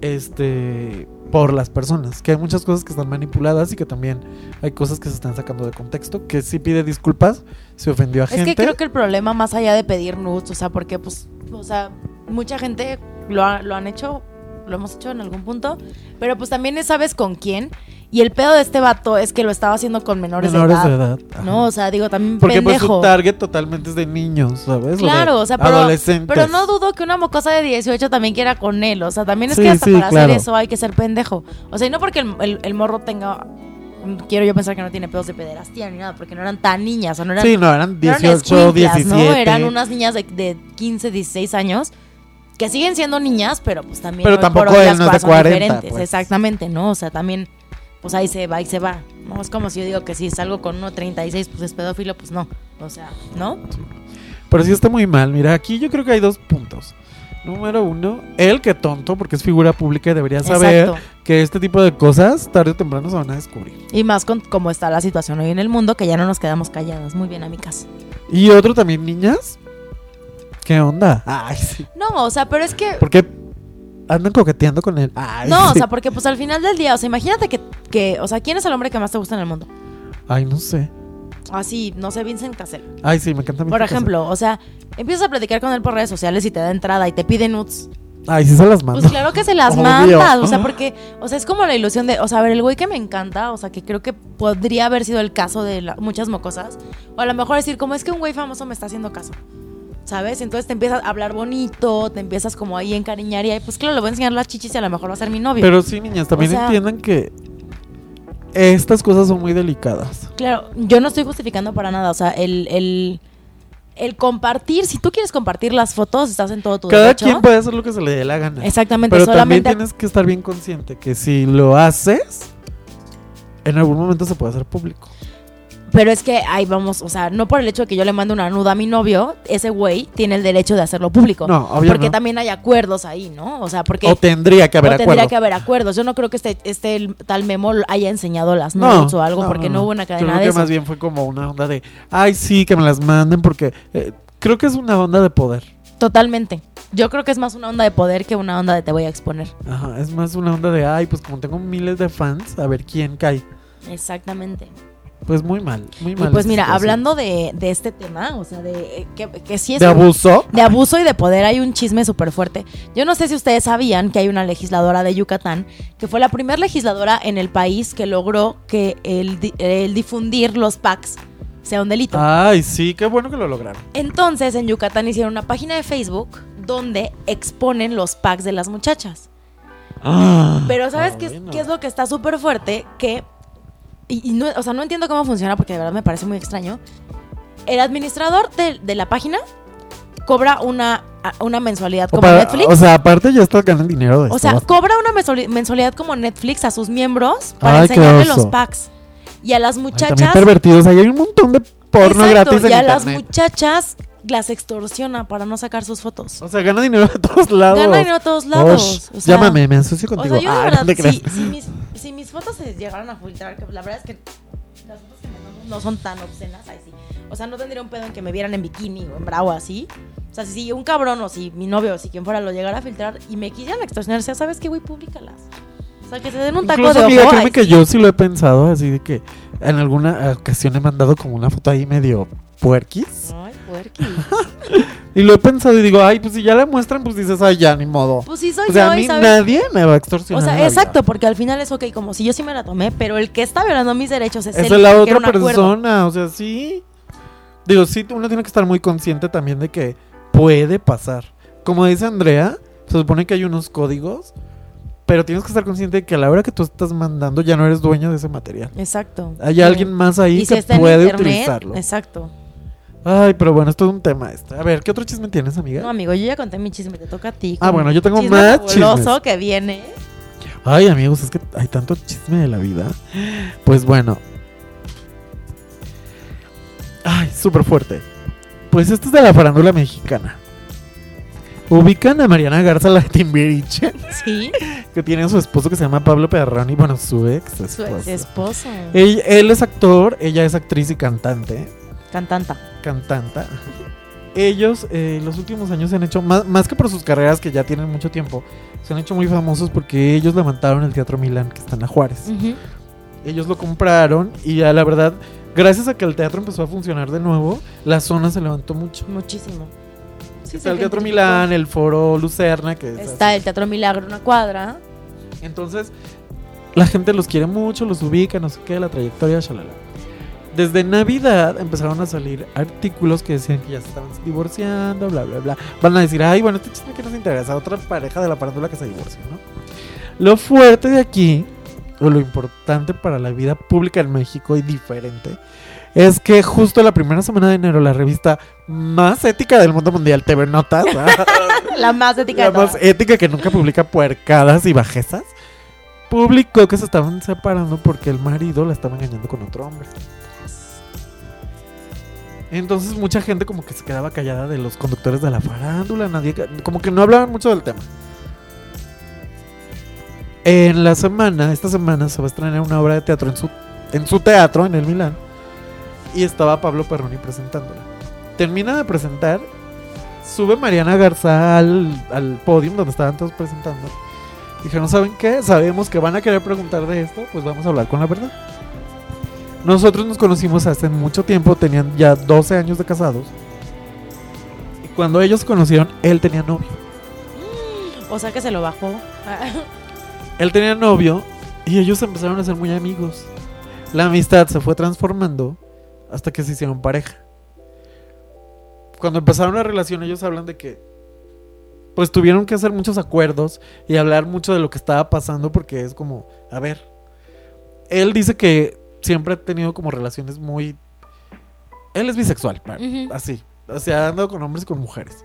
este por las personas. Que hay muchas cosas que están manipuladas y que también hay cosas que se están sacando de contexto. Que sí pide disculpas, se ofendió a Es gente. que creo que el problema más allá de pedir nudes, o sea, porque pues, o sea, mucha gente lo, ha- lo han hecho, lo hemos hecho en algún punto, pero pues también es sabes con quién. Y el pedo de este vato es que lo estaba haciendo con menores, menores de de edad. edad. No, o sea, digo, también Porque pues su pendejo. target totalmente es de niños, ¿sabes? Claro, o sea, pero, adolescentes. pero no dudo que una mocosa de 18 también quiera con él. O sea, también es Sí, que hasta sí, para claro. hacer eso hay que ser pendejo. O sea, y no porque el, el- el morro tenga. Quiero yo pensar que no tiene pedos de pederastía ni nada, porque no eran tan niñas, o no eran. Sí, no, eran no eran 18, escuinclas, 17. ¿no? Eran unas niñas de, de 15, 16 años que siguen siendo niñas, pero pues también. Pero tampoco él no es de cosas son 40, diferentes. pues. Exactamente, ¿no? O sea, también. Pues ahí se va, ahí se va. No es como si yo digo que si salgo con uno 36, pues es pedófilo, pues no. O sea, ¿no? Pero sí está muy mal. Mira, aquí yo creo que hay dos puntos. Número uno, él que tonto, porque es figura pública y debería saber Exacto. que este tipo de cosas tarde o temprano se van a descubrir. Y más con cómo está la situación hoy en el mundo, que ya no nos quedamos calladas. Muy bien, amigas. Y otro también, niñas. ¿Qué onda? Ay, sí. No, o sea, pero es que. ¿Por qué andan coqueteando con él? Ay, No, o sea, porque pues al final del día, o sea, imagínate que, que, o sea, ¿quién es el hombre que más te gusta en el mundo? Ay, no sé. Así, no sé, Vincent Cassel. Ay, sí, me encanta. mi Por ejemplo, o sea, empiezas a platicar con él por redes sociales y te da entrada y te pide nudes. Ay, sí se las mando. Pues claro que se las Obvio. mandas, o sea, porque, o sea, es como la ilusión de, o sea, a ver, el güey que me encanta, o sea, que creo que podría haber sido el caso de la- muchas mocosas, o a lo mejor decir, como es que un güey famoso me está haciendo caso, ¿sabes? Entonces te empiezas a hablar bonito, te empiezas como ahí a encariñar y ahí, pues claro, le voy a enseñar las chichis y a lo mejor va a ser mi novio. Pero sí, niñas, también O sea- entiendan que estas cosas son muy delicadas. Claro, yo no estoy justificando para nada, o sea, el, el, el compartir, si tú quieres compartir las fotos, estás en todo tu Cada derecho. quien puede hacer lo que se le dé la gana. Exactamente, Pero también tienes que estar bien consciente que si lo haces, en algún momento se puede hacer público. Pero es que ahí vamos, o sea, no por el hecho de que yo le mande una nuda a mi novio, ese güey tiene el derecho de hacerlo público. No, obvio Porque no. también hay acuerdos ahí, ¿no? O sea, porque O tendría que haber o tendría que haber acuerdos. Yo no creo que este, este tal Memo haya enseñado las No, nudes o algo, porque no, hubo una cadena creo de que eso. más bien fue como una onda de, ay, sí, que me las manden, porque eh, creo que es una onda de poder. Totalmente. Yo creo que es más una onda de poder que una onda de te voy a exponer. Ajá, es más una onda de, ay, pues como tengo miles de fans, a ver quién cae. Exactamente. Pues muy mal, muy Y mal. pues mira, situación. hablando de, de este tema, o sea, de eh, que, que sí es de un- abuso. de abuso y de poder hay un chisme súper fuerte. Yo no sé si ustedes sabían que hay una legisladora de Yucatán que fue la primera legisladora en el país que logró que el, di- el difundir los packs sea un delito. Ay, sí, qué bueno que lo lograron. Entonces en Yucatán hicieron una página de Facebook donde exponen los packs de las muchachas. Pero ¿sabes Ah, qué, bueno. qué es lo que está súper fuerte? Que, y, y no, o sea, no entiendo cómo funciona porque de verdad me parece muy extraño. El administrador de, de la página cobra una, una mensualidad como para- Netflix. o sea, aparte ya estás ganando dinero de O sea, basta. cobra una mensuali- mensualidad como Netflix a sus miembros para Ay, enseñarle los packs. Y a las Ay, muchachas. pervertidos. Ahí hay un montón de porno Exacto, gratis en y a las muchachas las extorsiona para no sacar sus fotos. O sea, gana dinero de todos lados. Gana dinero a todos lados. Osh, o sea, llámame, me asocio O contigo. sea, yo de Ah, verdad, si, si mis, si mis fotos se llegaran a filtrar, que la verdad es que las fotos que me tomo no son tan obscenas, ahí sí. O sea, no tendría un pedo en que me vieran en bikini o en bravo así. O sea, si un cabrón o si mi novio o si quien fuera lo llegara a filtrar y me quisieran extorsionar, sea, ¿sabes qué, güey? Públicalas. O sea, que se den un taco Incluso, de amiga, ojo. créeme ay, que yo sí lo he pensado, así de que en alguna ocasión he mandado como una foto ahí medio puerquis. Ay, Y lo he pensado y digo, ay, pues si ya la muestran, pues dices, ay, ya, ni modo. Pues sí soy o sea, yo, a mí ¿sabes? nadie me va a O extorsionar. sea, en la exacto, vida. porque al final es ok, como si yo sí me la tomé, pero el que está violando mis derechos es, es la porque otra persona, o sea, sí. Digo, sí, uno tiene que estar muy consciente también de que puede pasar. Como dice Andrea, se supone que hay unos códigos, pero tienes que estar consciente de que a la hora que tú estás mandando ya no eres dueño de ese material. Exacto. Hay Sí. alguien más ahí Y si que en puede internet, utilizarlo. Exacto. Ay, pero bueno, es todo un tema este. A ver, ¿qué otro chisme tienes, amiga? No, amigo, yo ya conté mi chisme, te toca a ti. Ah, bueno, yo tengo chisme más chismes. que viene. Ay, amigos, es que hay tanto chisme de la vida. Pues bueno. Ay, súper fuerte. Pues esto es de la farándula mexicana. Ubican a Mariana Garza, la de Timbiriche, Sí, que tiene a su esposo que se llama Pablo Perroni, bueno, su ex su esposo. ex esposo. Él, él es actor, ella es actriz y cantante. Cantanta. Cantanta. Ellos, eh, los últimos años se han hecho, más, más que por sus carreras que ya tienen mucho tiempo, se han hecho muy famosos porque ellos levantaron el Teatro Milán, que está en la Juárez. Ellos lo compraron y a la verdad, gracias a que el teatro empezó a funcionar de nuevo, la zona se levantó mucho. Muchísimo. Sí, Está el Teatro. Milán, el Foro Lucerna, que es Está así. el Teatro Milagro, una cuadra. Entonces, la gente los quiere mucho, los ubica, no sé qué, la trayectoria, shalala. Desde Navidad empezaron a salir artículos que decían que ya se estaban divorciando, bla, bla, bla. Van a decir, ay, bueno, este chisme que nos interesa, otra pareja de la parándula que se divorcia, ¿no? Lo fuerte de aquí, o lo importante para la vida pública en México y diferente, es que justo la primera semana de enero la revista más ética del mundo mundial, TV Notas, La más ética la de todas. más ética que nunca publica puercadas y bajezas, publicó que se estaban separando porque el marido la estaba engañando con otro hombre. Entonces mucha gente como que se quedaba callada de los conductores de la farándula, nadie como que no hablaban mucho del tema. En la semana, esta semana se va a estrenar una obra de teatro en su en su teatro en el Milán y estaba Pablo Perroni presentándola. Termina de presentar sube Mariana Garza al, al podium donde estaban todos presentando. Dijeron, ¿saben qué? Sabemos que van a querer preguntar de esto, pues vamos a hablar con la verdad. Nosotros nos conocimos hace mucho tiempo, tenían ya 12 años de casados. Y cuando ellos se conocieron, él tenía novio. O sea que se lo bajó. Él tenía novio y ellos empezaron a ser muy amigos. La amistad se fue transformando hasta que se hicieron pareja. Cuando empezaron la relación ellos hablan de que pues tuvieron que hacer muchos acuerdos y hablar mucho de lo que estaba pasando porque es como, a ver, él dice que siempre ha tenido como relaciones muy... Él es bisexual, así. O sea, andado con hombres y con mujeres.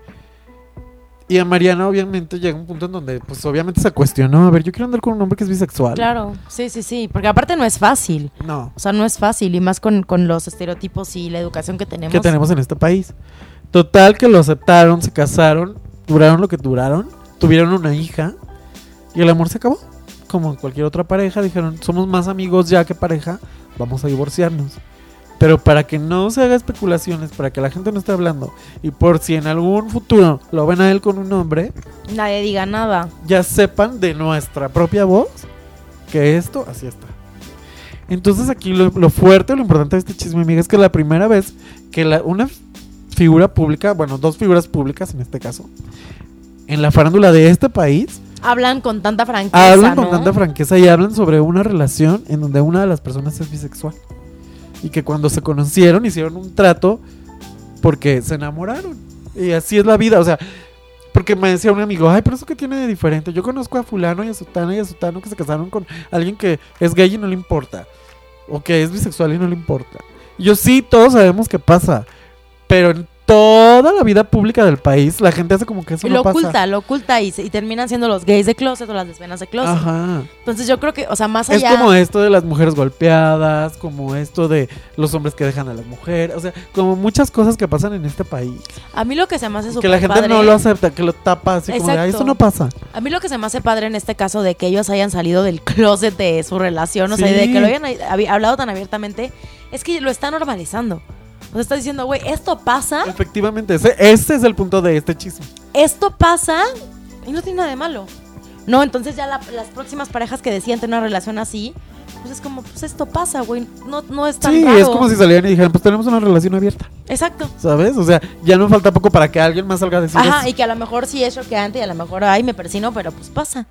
Y a Mariana obviamente llega un punto en donde pues obviamente se cuestionó, a ver, yo quiero andar con un hombre que es bisexual. Claro, sí, sí, sí. Porque aparte no es fácil. No, O sea, no es fácil. Y más con, con los estereotipos y la educación que tenemos. que tenemos en este país. Total que lo aceptaron, se casaron, duraron lo que duraron, tuvieron una hija y el amor se acabó. Como cualquier otra pareja, dijeron, somos más amigos ya que pareja, vamos a divorciarnos. Pero para que no se haga especulaciones, para que la gente no esté hablando, y por si en algún futuro lo ven a él con un hombre, Nadie diga nada. ya sepan de nuestra propia voz que esto así está. Entonces aquí lo, lo fuerte, lo importante de este chisme, amiga, es que la primera vez que la, una figura pública, bueno, dos figuras públicas en este caso, en la farándula de este país, Hablan con tanta franqueza. hablan con ¿no? tanta franqueza y hablan sobre una relación en donde una de las personas es bisexual. Y que cuando se conocieron hicieron un trato porque se enamoraron. Y así es la vida, o sea, porque me decía un amigo, ay, pero eso que tiene de diferente. Yo conozco a fulano y a sutano y a sutano que se casaron con alguien que es gay y no le importa. O que es bisexual y no le importa. Y yo sí, todos sabemos que pasa. Pero en toda la vida pública del país, la gente hace como que eso Y no lo pasa. oculta, lo oculta y, se- y terminan siendo los gays de closet o las lesbianas de closet. Ajá. Entonces yo creo que, o sea, más Es allá. como esto de las mujeres golpeadas, como esto de los hombres que dejan a las mujeres, o sea, como muchas cosas que pasan en este país. A mí lo que se me hace que súper la gente padre- no lo acepta, que lo tapa así como de, "Ay, Exacto. eso no pasa. A mí lo que se me hace padre en este caso de que ellos hayan salido del closet de su relación, o sea, de que lo hayan hablado tan abiertamente, es que lo está normalizando. O sea, está diciendo, güey, esto pasa, Efectivamente, ese, ese es el punto de este chisme. esto pasa y no tiene nada de malo. No, entonces ya la- las próximas parejas que decían tener una relación así, pues es como, pues esto pasa, güey. No, no es tan Sí, raro. es como si salieran y dijeran, pues tenemos una relación abierta, Exacto. ¿sabes? O sea, ya no falta poco para que alguien más salga a decir Ajá, eso. y que a lo mejor sí es choqueante y a lo mejor, ay, me persino, pero pues pasa.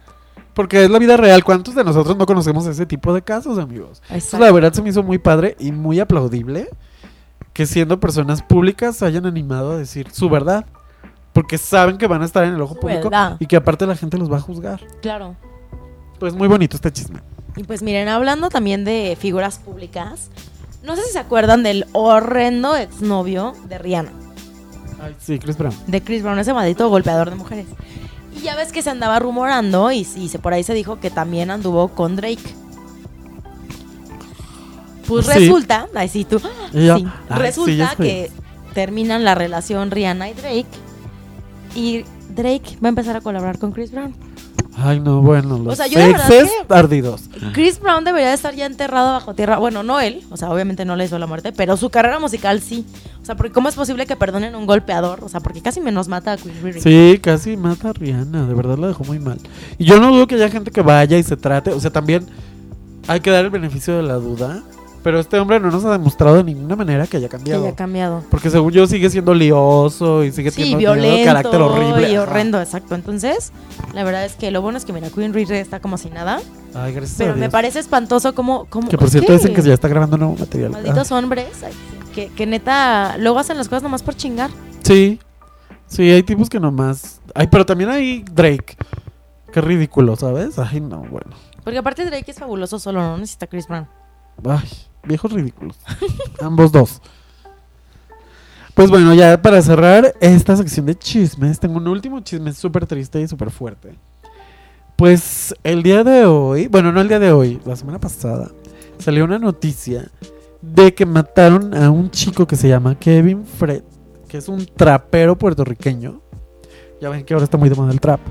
Porque es la vida real. ¿Cuántos de nosotros no conocemos ese tipo de casos, amigos? Entonces, Exacto. la verdad se me hizo muy padre y muy aplaudible que siendo personas públicas se hayan animado a decir su verdad. Porque saben que van a estar en el ojo Su público verdad. y que aparte la gente los va a juzgar. Claro. Pues muy bonito este chisme. Y pues miren, hablando también de figuras públicas, no sé si se acuerdan del horrendo exnovio de Rihanna, Ay, sí, Chris Brown. de Chris Brown, ese maldito golpeador de mujeres. Y ya ves que se andaba rumorando y, y se, por ahí se dijo que también anduvo con Drake. Pues Sí. resulta, ay sí tú, Y yo, sí, ay, resulta sí, que terminan la relación Rihanna y Drake y Drake va a empezar a colaborar con Chris Brown. Ay, no, bueno, los O sea, yo de verdad exes que- ardidos. Chris Brown debería de estar ya enterrado bajo tierra. Bueno, no él, o sea, obviamente no le hizo la muerte, pero su carrera musical sí. O sea, porque ¿cómo es posible que perdonen un golpeador? O sea, porque casi menos mata a Queen Riri. Sí, casi mata a Rihanna, de verdad la dejó muy mal. Y yo no dudo que haya gente que vaya y se trate, o sea, también hay que dar el beneficio de la duda, pero este hombre no nos ha demostrado de ninguna manera que haya Que cambiado. haya cambiado. Porque según yo sigue siendo lioso y sigue Sí, teniendo, violento carácter horrible. y Ajá. horrendo, exacto. Entonces, la verdad es que lo bueno es que mira, Queen Riri está como si nada, Ay, gracias pero a me parece espantoso como... como Que por cierto dicen que ya está grabando nuevo material. Malditos hombres, ay, que, que neta, luego hacen las cosas nomás por chingar. Ah, sí, sí, hay tipos que nomás... Ay, pero también hay Drake. Qué ridículo, ¿sabes? Ay, no, bueno. Porque aparte Drake es fabuloso solo, no necesita Chris Brown. Ay, viejos ridículos. Ambos dos. Pues bueno, ya para cerrar esta sección de chismes, tengo un último chisme súper triste y súper fuerte. Pues el día de hoy, bueno, no el día de hoy, la semana pasada, salió una noticia de que mataron a un chico que se llama Kevin Fred, que es un trapero puertorriqueño. Ya ven que ahora está muy de moda el trap.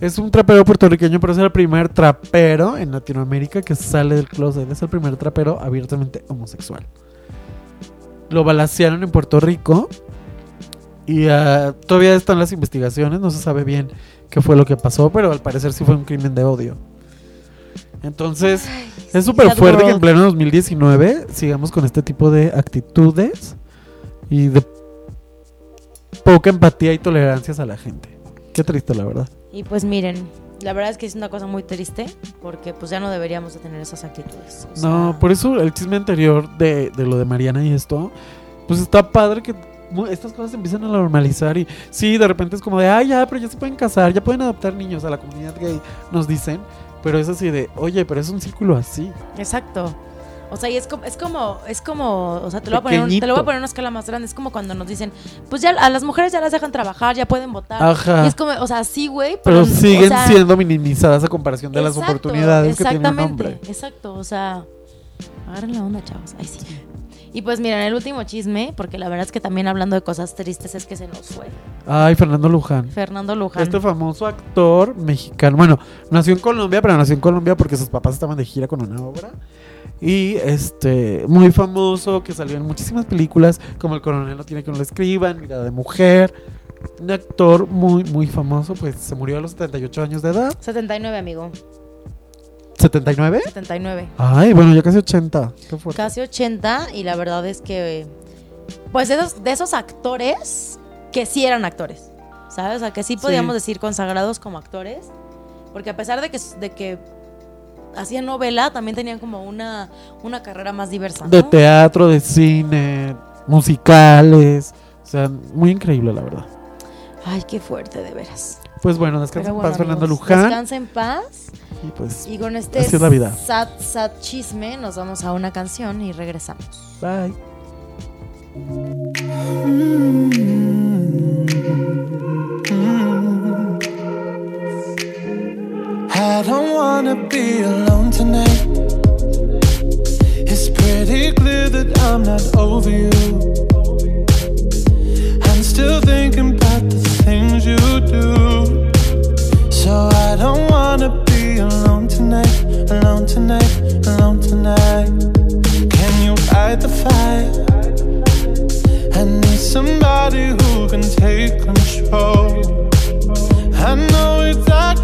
Es un trapero puertorriqueño, pero es el primer trapero en Latinoamérica que sale del closet. Es el primer trapero abiertamente homosexual. Lo balacearon en Puerto Rico. Y ah, todavía están las investigaciones. No se sabe bien qué fue lo que pasó, pero al parecer sí fue un crimen de odio. Entonces, es súper fuerte que en pleno 2019 sigamos con este tipo de actitudes y de poca empatía y tolerancia a la gente. Qué triste, la verdad. Y pues miren, la verdad es que es una cosa muy triste porque pues ya no deberíamos de tener esas actitudes. o No, sea, por eso el chisme anterior de, de lo de Mariana y esto, pues está padre que mu- estas cosas se empiezan a normalizar y sí, de repente es como de, ay, ya, pero ya se pueden casar, ya pueden adoptar niños a la comunidad gay, nos dicen, pero es así de, oye, pero es un círculo así. Exacto. O sea, y es como, es como, es como, o sea, te lo, voy a poner, te lo voy a poner en una escala más grande. Es como cuando nos dicen, pues ya a las mujeres ya las dejan trabajar, ya pueden votar. Ajá. Y es como, o sea, sí, güey, Pero o siguen sea, siendo minimizadas a comparación de las oportunidades que tiene un exactamente, hombre. Exacto, o sea, agarren la onda, chavos. Ay, sí. Y pues miren, el último chisme, porque la verdad es que también hablando de cosas tristes es que se nos fue. Ay, Fernando Luján. Fernando Luján. Este famoso actor mexicano, bueno, nació en Colombia, pero nació en Colombia porque sus papás estaban de gira con una obra. Y este, muy famoso, que salió en muchísimas películas, como El coronel no tiene que no lo escriban, Mirada de mujer. Un actor muy, muy famoso, pues se murió a los 78 años de edad. 79, amigo. ¿79? 79. Ay, bueno, ya casi 80. Qué fuerte. Casi 80 y la verdad es que pues de esos, de esos actores que sí eran actores, ¿sabes? O sea, que sí podíamos Sí. decir consagrados como actores, porque a pesar de que, de que hacían novela, también tenían como una, una carrera más diversa. ¿no? De teatro, de cine, musicales. O sea, muy increíble, la verdad. Ay, qué fuerte, de veras. Pues bueno, descansa en paz, Fernando Luján. Descansa en paz. Y pues, Y con este Así es la vida. sad, sad chisme nos vamos a una canción y regresamos. bye. I don't wanna be alone tonight. It's pretty clear that I'm not over you. I'm still thinking about the things you do. So I don't wanna be alone tonight, alone tonight, alone tonight. Can you the fire? I need somebody who can take control. I know exactly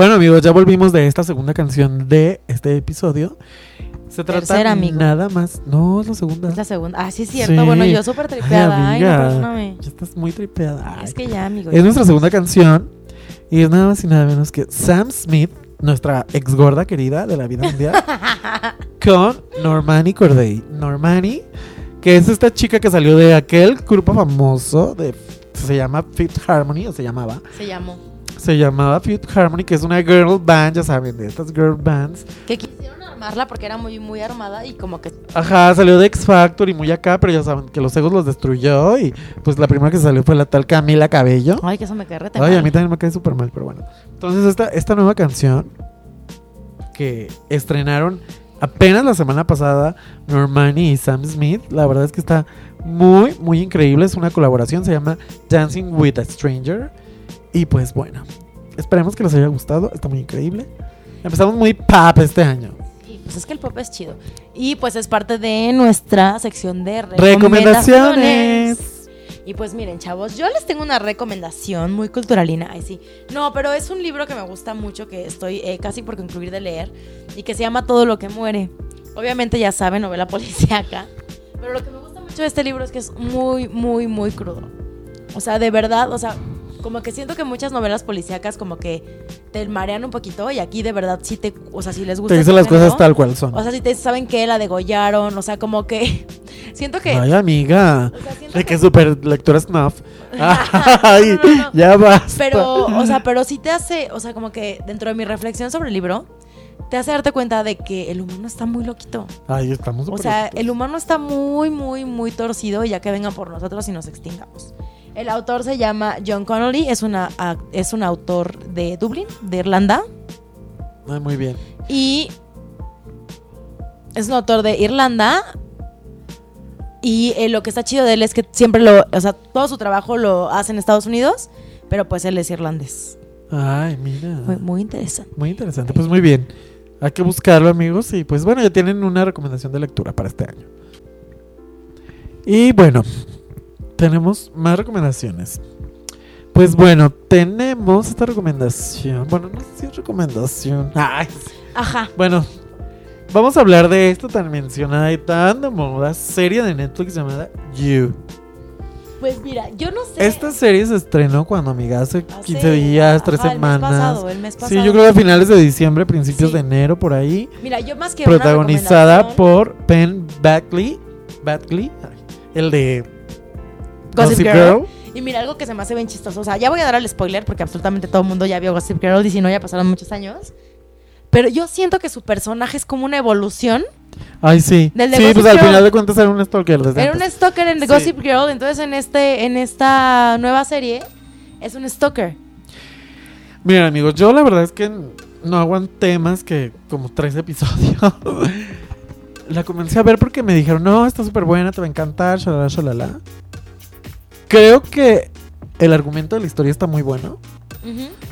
Bueno, amigos, ya volvimos de esta segunda canción de este episodio. Se trata Tercera, amigo. nada más. No, es la segunda. Es la segunda. Ah, sí, es cierto. Sí. Bueno, yo súper tripeada. Ay, no, amiga. perdóname. Ya estás muy tripeada. Ay. Es que ya, amigo. Es ya. nuestra segunda canción. Y es nada más y nada menos que Sam Smith, nuestra ex gorda querida de la vida mundial, con Normani Corday. Normani, que es esta chica que salió de aquel grupo famoso de. Se llama Fifth Harmony, o se llamaba. Se llamó. Se llamaba Fifth Harmony, que es una girl band, ya saben, de estas girl bands. Que quisieron armarla porque era muy, muy armada y como que. Ajá, salió de X Factor y muy acá, pero ya saben que los egos los destruyó. Y pues la primera que salió fue la tal Camila Cabello. Ay, que eso me cae rete Ay, a mí también me cae súper mal, pero bueno. Entonces, esta, esta nueva canción que estrenaron apenas la semana pasada, Normani y Sam Smith, la verdad es que está muy, muy increíble. Es una colaboración, se llama Dancing with a Stranger. Y pues bueno, esperemos que les haya gustado, está muy increíble. Empezamos muy pop este año. Sí, pues es que el pop es chido. Y pues es parte de nuestra sección de Recomendaciones. recomendaciones. Y pues miren, chavos, yo les tengo una recomendación muy culturalina. Ay, sí. No, pero es un libro que me gusta mucho, que estoy eh, casi por concluir de leer, y que se llama Todo lo que muere. Obviamente ya saben, novela policíaca. Pero lo que me gusta mucho de este libro es que es muy, muy, muy crudo. O sea, de verdad, o sea, como que siento que muchas novelas policíacas como que te marean un poquito y aquí de verdad sí te, o sea, si les gusta. Te dicen las cosas tal cual son. O sea, si te saben que la degollaron, o sea, como que siento que Ay, amiga. o sea, siento que- que super lectura snuff. Ay, No, no, no. ya basta. pero, o sea, pero sí te hace, o sea, como que dentro de mi reflexión sobre el libro, te hace darte cuenta de que el humano está muy loquito. Ay, estamos O súper sea, loquitos. el humano está muy, muy, muy torcido ya que vengan por nosotros y nos extingamos. El autor se llama John Connolly, es, una, es un autor de Dublín, de Irlanda, Ay, muy bien. y es un autor de Irlanda. Y eh, lo que está chido de él es que siempre lo, o sea, todo su trabajo lo hace en Estados Unidos, pero pues él es irlandés. Ay, mira. Muy, muy interesante. Muy interesante. Pues muy bien. Hay que buscarlo, amigos. Y pues bueno, ya tienen una recomendación de lectura para este año. Y bueno, tenemos más recomendaciones. Pues bueno, tenemos esta recomendación. Bueno, no sé si es recomendación. Ay. Ajá. Bueno, vamos a hablar de esta tan mencionada y tan de moda serie de Netflix llamada You. Pues mira, yo no sé. Esta serie se estrenó cuando, amiga, hace hace- 15 días, 3 ajá, semanas. El mes pasado, el mes pasado. Sí, yo creo que a finales de diciembre, principios Sí. de enero, por ahí. Mira, yo más que protagonizada por Penn. Badgley. ay, el de Gossip, Gossip Girl. Girl. Y mira, algo que se me hace bien chistoso. O sea, ya voy a dar el spoiler porque absolutamente todo el mundo ya vio Gossip Girl y si no, ya pasaron muchos años. Pero yo siento que su personaje es como una evolución. Ay, sí. Del de sí, Gossip pues al final de cuentas era un stalker. desde Era un stalker en The Sí. Gossip Girl. Entonces, en, este, en esta nueva serie, es un stalker. Miren, amigos, yo la verdad es que no aguanté más que como tres episodios. la comencé a ver porque me dijeron, no, está súper buena, te va a encantar, shalala, shalala. Creo que el argumento de la historia está muy bueno.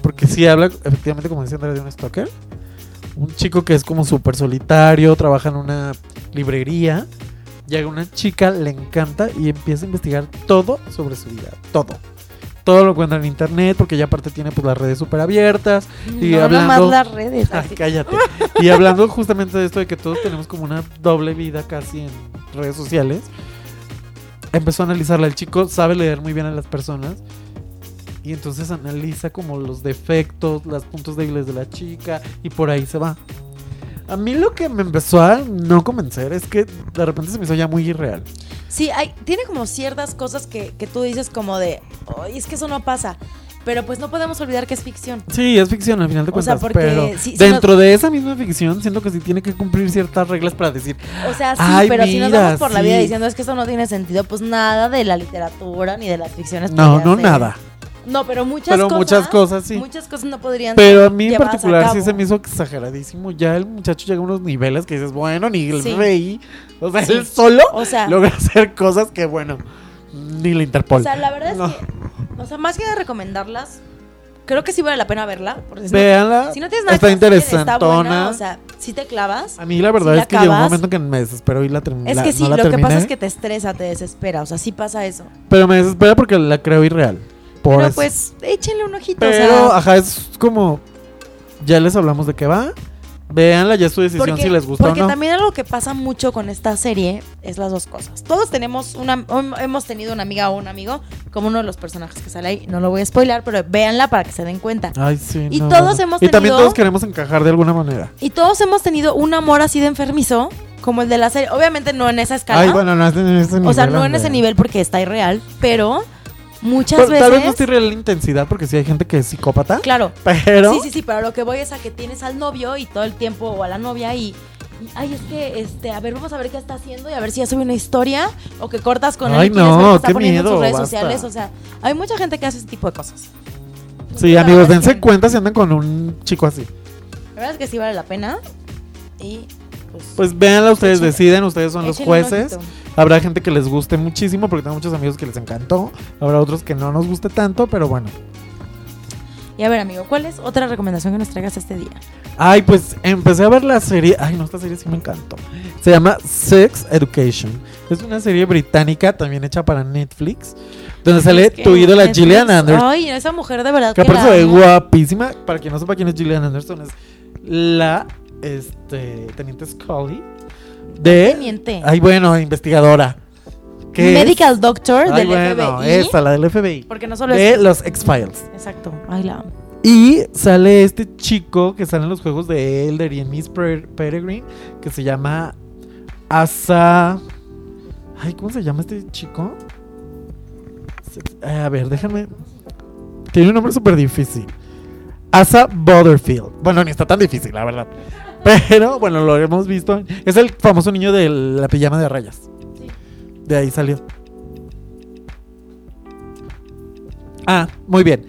Porque sí habla, efectivamente, como decía Andrea, de un stalker. Un chico que es como súper solitario, trabaja en una librería. Llega una chica, le encanta y empieza a investigar todo sobre su vida. Todo. Todo lo encuentra en internet porque ya aparte tiene pues las redes súper abiertas. Y no hablando- nomás las redes. Ay, así. cállate. Y hablando justamente de esto de que todos tenemos como una doble vida casi en redes sociales. Empezó a analizarla. El chico sabe leer muy bien a las personas. Y entonces analiza como los defectos, los puntos débiles de la chica. Y por ahí se va. A mí lo que me empezó a no convencer es que de repente se me hizo ya muy irreal. Sí, hay, tiene como ciertas cosas que, que tú dices como de, "Ay, es que eso no pasa. Pero pues no podemos olvidar que es ficción. Sí, es ficción al final de O sea, cuentas. porque pero dentro de esa misma ficción siento que sí tiene que cumplir ciertas reglas para decir, O sea, sí, Ay, pero si nos vamos por la vida diciendo es que eso no tiene sentido, pues nada de la literatura ni de las ficciones. no, no nada. No, pero muchas Pero cosas. muchas cosas sí. Muchas cosas no podrían Pero a mí en particular sí se me hizo exageradísimo. Ya el muchacho llega a unos niveles que dices, bueno, ni el Sí. rey. O sea, Sí. él solo O sea, logra hacer cosas que, bueno, ni la Interpol. o sea, la verdad es que, o sea, más que de recomendarlas, creo que sí vale la pena verla. Porque si no- Véanla. si no tienes nada está que interesantona. Está buena, o sea, si te clavas. a mí la verdad si la es que llegó un momento en que me desesperó y la terminé. Es que sí, no la lo que pasa es que te estresa, te desespera, o sea, sí pasa eso. Pero me desespera porque la creo irreal. Por Pero eso. pues, échenle un ojito, Pero, o sea, ajá, es como. Ya les hablamos de qué va. Véanla, ya es su decisión Porque, si les gusta o porque no. también algo que pasa mucho con esta serie es las dos cosas. Todos tenemos una, hemos tenido una amiga o un amigo como uno de los personajes que sale ahí. No lo voy a spoilar, pero véanla para que se den cuenta. Ay, sí. Y no, todos no. hemos Y también tenido- todos queremos encajar de alguna manera. Y todos hemos tenido un amor así de enfermizo, como el de la serie. Obviamente no en esa escala. Ay, bueno, no es en ese nivel. o sea, no en ese nivel porque está irreal, pero muchas Pero veces. Tal vez no estoy real la intensidad porque sí hay gente que es psicópata. Claro. Pero. Sí, sí, sí, pero lo que voy es a que tienes al novio y todo el tiempo, o a la novia y. y, Ay, es que, este, a ver, vamos a ver qué está haciendo y a ver si ya sube una historia o que cortas con él y no, ver qué está qué poniendo en miedo, sus redes basta. sociales. O sea, hay mucha gente que hace ese tipo de cosas. Sí, La amigos, es dense que- cuenta si andan con un chico así. La verdad es que sí vale la pena. Y pues. Pues véanla, ustedes deciden, ustedes son los jueces. Habrá gente que les guste muchísimo porque tengo muchos amigos que les encantó. Habrá otros que no nos guste tanto, pero bueno. Y a ver, amigo, ¿cuál es otra recomendación que nos traigas este día? Ay, pues empecé a ver la serie. Ay, no, esta serie sí me encantó. Se llama Sex Education. Es una serie británica también hecha para Netflix. Donde sale Es que tu ídola Netflix- Gillian Anderson. Ay, esa mujer de verdad Que que aparte amo. guapísima. Para quien no sepa quién es Gillian Anderson, es la este, teniente Scully de. Teniente. Ay, bueno, investigadora. ¿Qué es? Medical Doctor Ay, del bueno, FBI. esa, la del FBI. Porque no solo De es. los X-Files. Exacto. Ay, la amo. Y sale este chico que sale en los juegos de Elder y en Miss Per- Peregrine, que se llama Asa. Ay, ¿cómo se llama este chico? Eh, a ver, déjame. Tiene un nombre súper difícil. Asa Butterfield. Bueno, ni está tan difícil, la verdad. Pero bueno, lo hemos visto. Es el famoso niño de la pijama de rayas. De ahí salió. Ah, muy bien.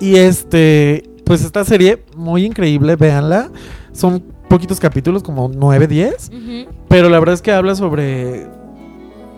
Y este, pues esta serie muy increíble, véanla. Son poquitos capítulos, como 9, 10. Pero la verdad es que habla sobre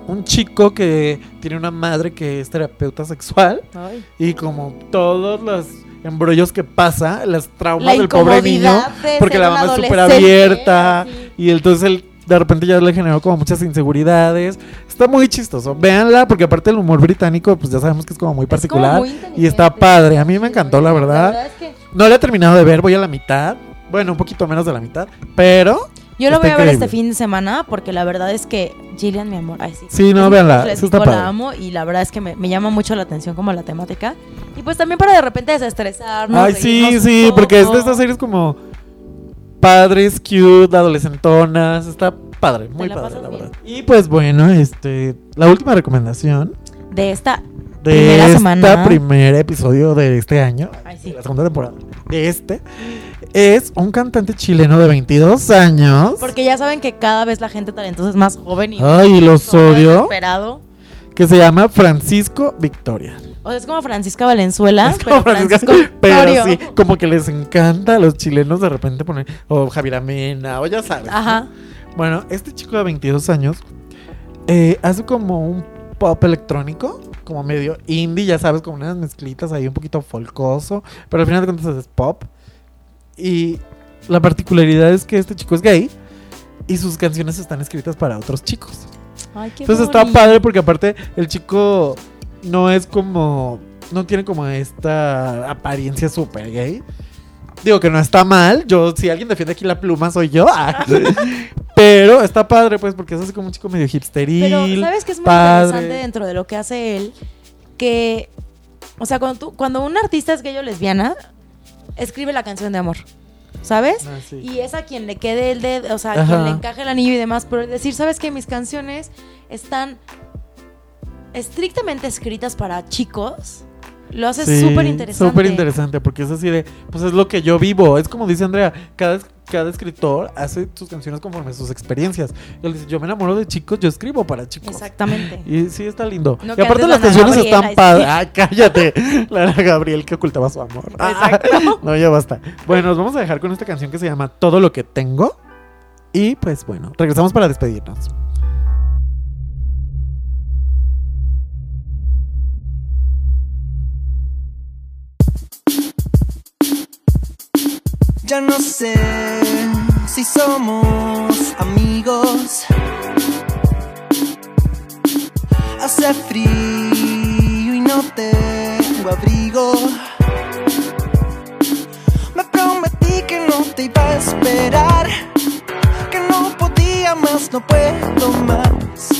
un chico que tiene una madre que es terapeuta sexual. Ay. Y como todos los embrollos que pasa, las traumas La del pobre niño. Porque la mamá es súper abierta. Y entonces él de repente ya le generó como muchas inseguridades. Está muy chistoso. Véanla, porque aparte el humor británico, pues ya sabemos que es como muy como particular. muy y está padre. A mí me encantó, la La verdad. verdad es que No la he terminado de ver, voy a la mitad. Bueno, un poquito menos de la mitad. Pero yo lo voy a ver increíble. este fin de semana porque la verdad es que Gillian, mi amor, ay sí. Sí, no, véanla, les digo, la amo y la verdad es que me, me llama mucho la atención como la temática. Y pues también para de repente desestresarnos. Ay, sí, sí, un porque es de estas series como padres cute, adolescentonas. Está padre, muy padre, la bien. verdad. Y pues bueno, este, la última recomendación De esta de Primera semana. primer episodio de este año, Ay, sí. de la segunda temporada, de este, es un cantante chileno de 22 años. Porque ya saben que cada vez la gente talentosa es más joven y Ay, los odio. Que se llama Francisco Victoria. O sea, es como Francisca Valenzuela, Es como pero Francisco- Francisco pero sí, como que les encanta a los chilenos de repente poner, o Javier Amena, o ya sabes. ¿no? Ajá. Bueno, este chico de 22 años eh, hace como un pop electrónico, como medio indie, ya sabes, como unas mezclitas ahí un poquito folcoso, pero al final de cuentas es pop. Y la particularidad es que este chico es gay y sus canciones están escritas para otros chicos. Ay, qué Entonces está bonito. padre porque aparte el chico no es como, no tiene como esta apariencia súper gay. Digo que no está mal. Yo, si alguien defiende aquí la pluma, soy yo. Ah. Pero está padre, pues, porque es así como un chico medio hipsteril. Pero, ¿sabes qué es muy padre. interesante dentro de lo que hace él? Que, o sea, cuando, tú, cuando un artista es gay o lesbiana, escribe la canción de amor, ¿sabes? Ah, sí. Y es a quien le quede el dedo, o sea, a Ajá. quien le encaje el anillo y demás, pero decir, ¿sabes qué? Mis canciones están estrictamente escritas para chicos, lo hace Sí, súper interesante. Súper interesante, porque es así de, pues es lo que yo vivo. Es como dice Andrea, cada, cada escritor hace sus canciones conforme a sus experiencias. Él dice, yo me enamoro de chicos, yo escribo para chicos. Exactamente. Y sí, está lindo. No y aparte las canciones están padres. Ah, cállate. La Gabriel que ocultaba su amor. Ah, Exacto. no, ya basta. Bueno, nos vamos a dejar con esta canción que se llama Todo lo que tengo. Y pues bueno, regresamos para despedirnos. Ya no sé si somos amigos. Hace frío y no tengo abrigo. Me prometí que no te iba a esperar. Que no podía más, no puedo más.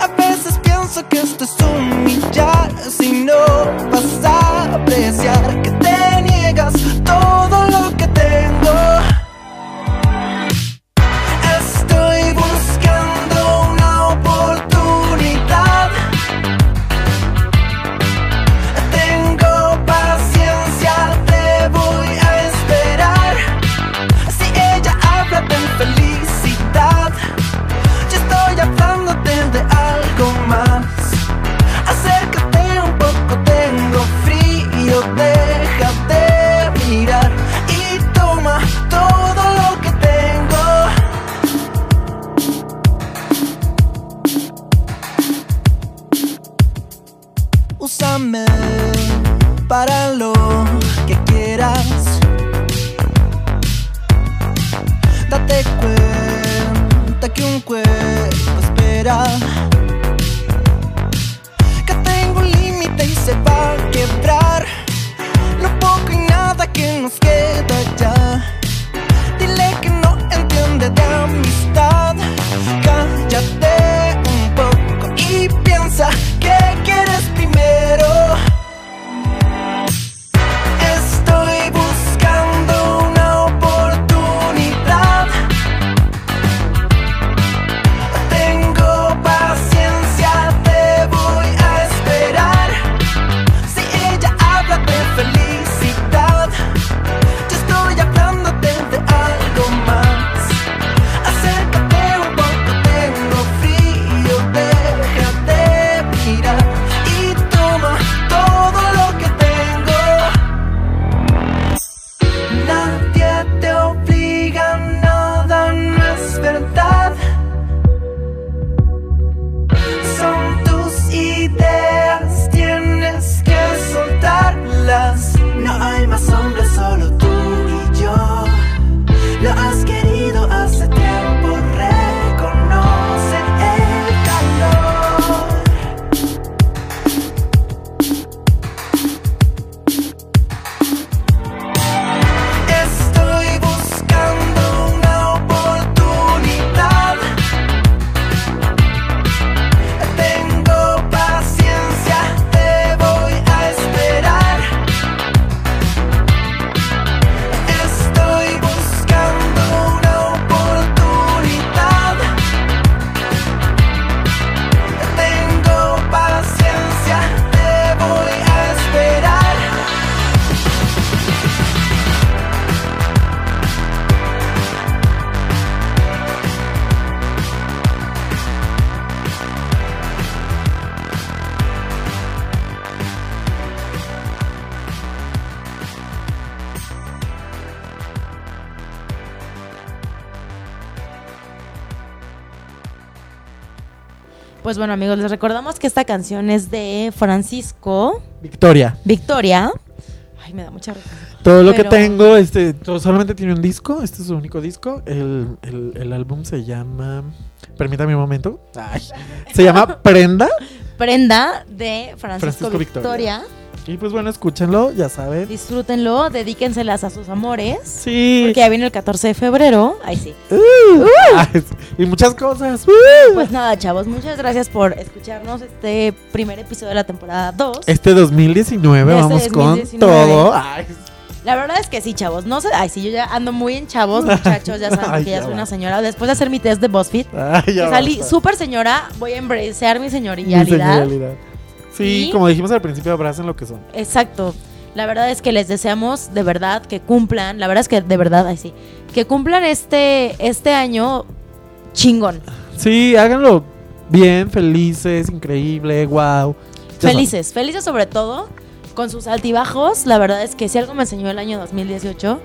A veces pienso que esto es humillar si no vas a apreciar que te niegas Para lo que quieras. Date cuenta que un cuerpo espera. Que tengo un límite y se va a quebrar. Lo poco y nada que nos queda ya. Dile que no entiende de amistad. Cállate un poco y piensa Pues bueno, amigos, les recordamos que esta canción es de Francisco Victoria. Victoria. Ay, me da mucha risa. Todo lo que tengo, este, to- solamente tiene un disco. Este es su único disco. El, el- el álbum se llama. Permítame un momento. Ay. Se llama Prenda. Prenda de Francisco, Francisco Victoria. Victoria. Y pues bueno, escúchenlo, ya saben. Disfrútenlo, dedíquenselas a sus amores. Sí. Porque ya viene el 14 de febrero. Ahí sí. Ay, y muchas cosas. Pues nada, chavos, muchas gracias por escucharnos este primer episodio de la temporada 2. Este 2019 Este vamos 2019. con todo. Ay, La verdad es que sí, chavos. No sé, ay, sí, yo ya ando muy en chavos, muchachos. Ya saben Ay, que ya ya soy va. una señora. Después de hacer mi test de BuzzFeed, ay, que salí súper señora, voy a embracear mi Mi señorialidad. Sí, Y- como dijimos al principio, abracen lo que son. Exacto. La verdad es que les deseamos de verdad que cumplan. La verdad es que de verdad, ay sí. Que cumplan este, este año chingón. Sí, háganlo bien, felices, increíble, wow. Felices, felices sobre todo, con sus altibajos. La verdad es que si algo me enseñó el año 2018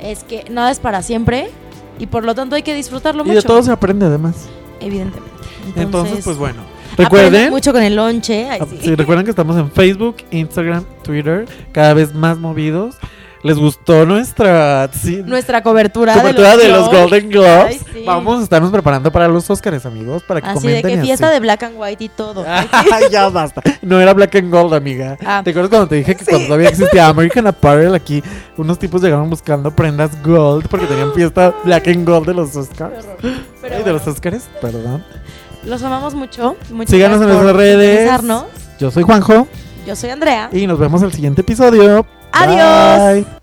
es que nada es para siempre y por lo tanto hay que disfrutarlo Y mucho. de todo se aprende además. Evidentemente. Entonces, pues bueno. Aprendan Recuerden, mucho con el lonche. ay, ah, sí. sí, recuerden que estamos en Facebook, Instagram, Twitter, cada vez más movidos. ¿Les gustó nuestra sí, Nuestra cobertura, cobertura de los, Globes. Golden Globes? Ay, sí. Vamos a estarnos preparando para los Oscars, amigos, para que Así de comenten que y fiesta así. de black and white y todo. Sí. Ya basta. No era Black and Gold, amiga. Ah. ¿Te acuerdas cuando te dije que cuando todavía existía American Apparel aquí, unos tipos llegaron buscando prendas gold porque tenían fiesta Black and Gold de los Oscars? Pero Ay, de los bueno, Oscars, perdón. Los amamos mucho. Muchas Síganos en nuestras redes. Yo soy Juanjo Yo soy Andrea. y nos vemos el siguiente episodio. Adiós. Bye.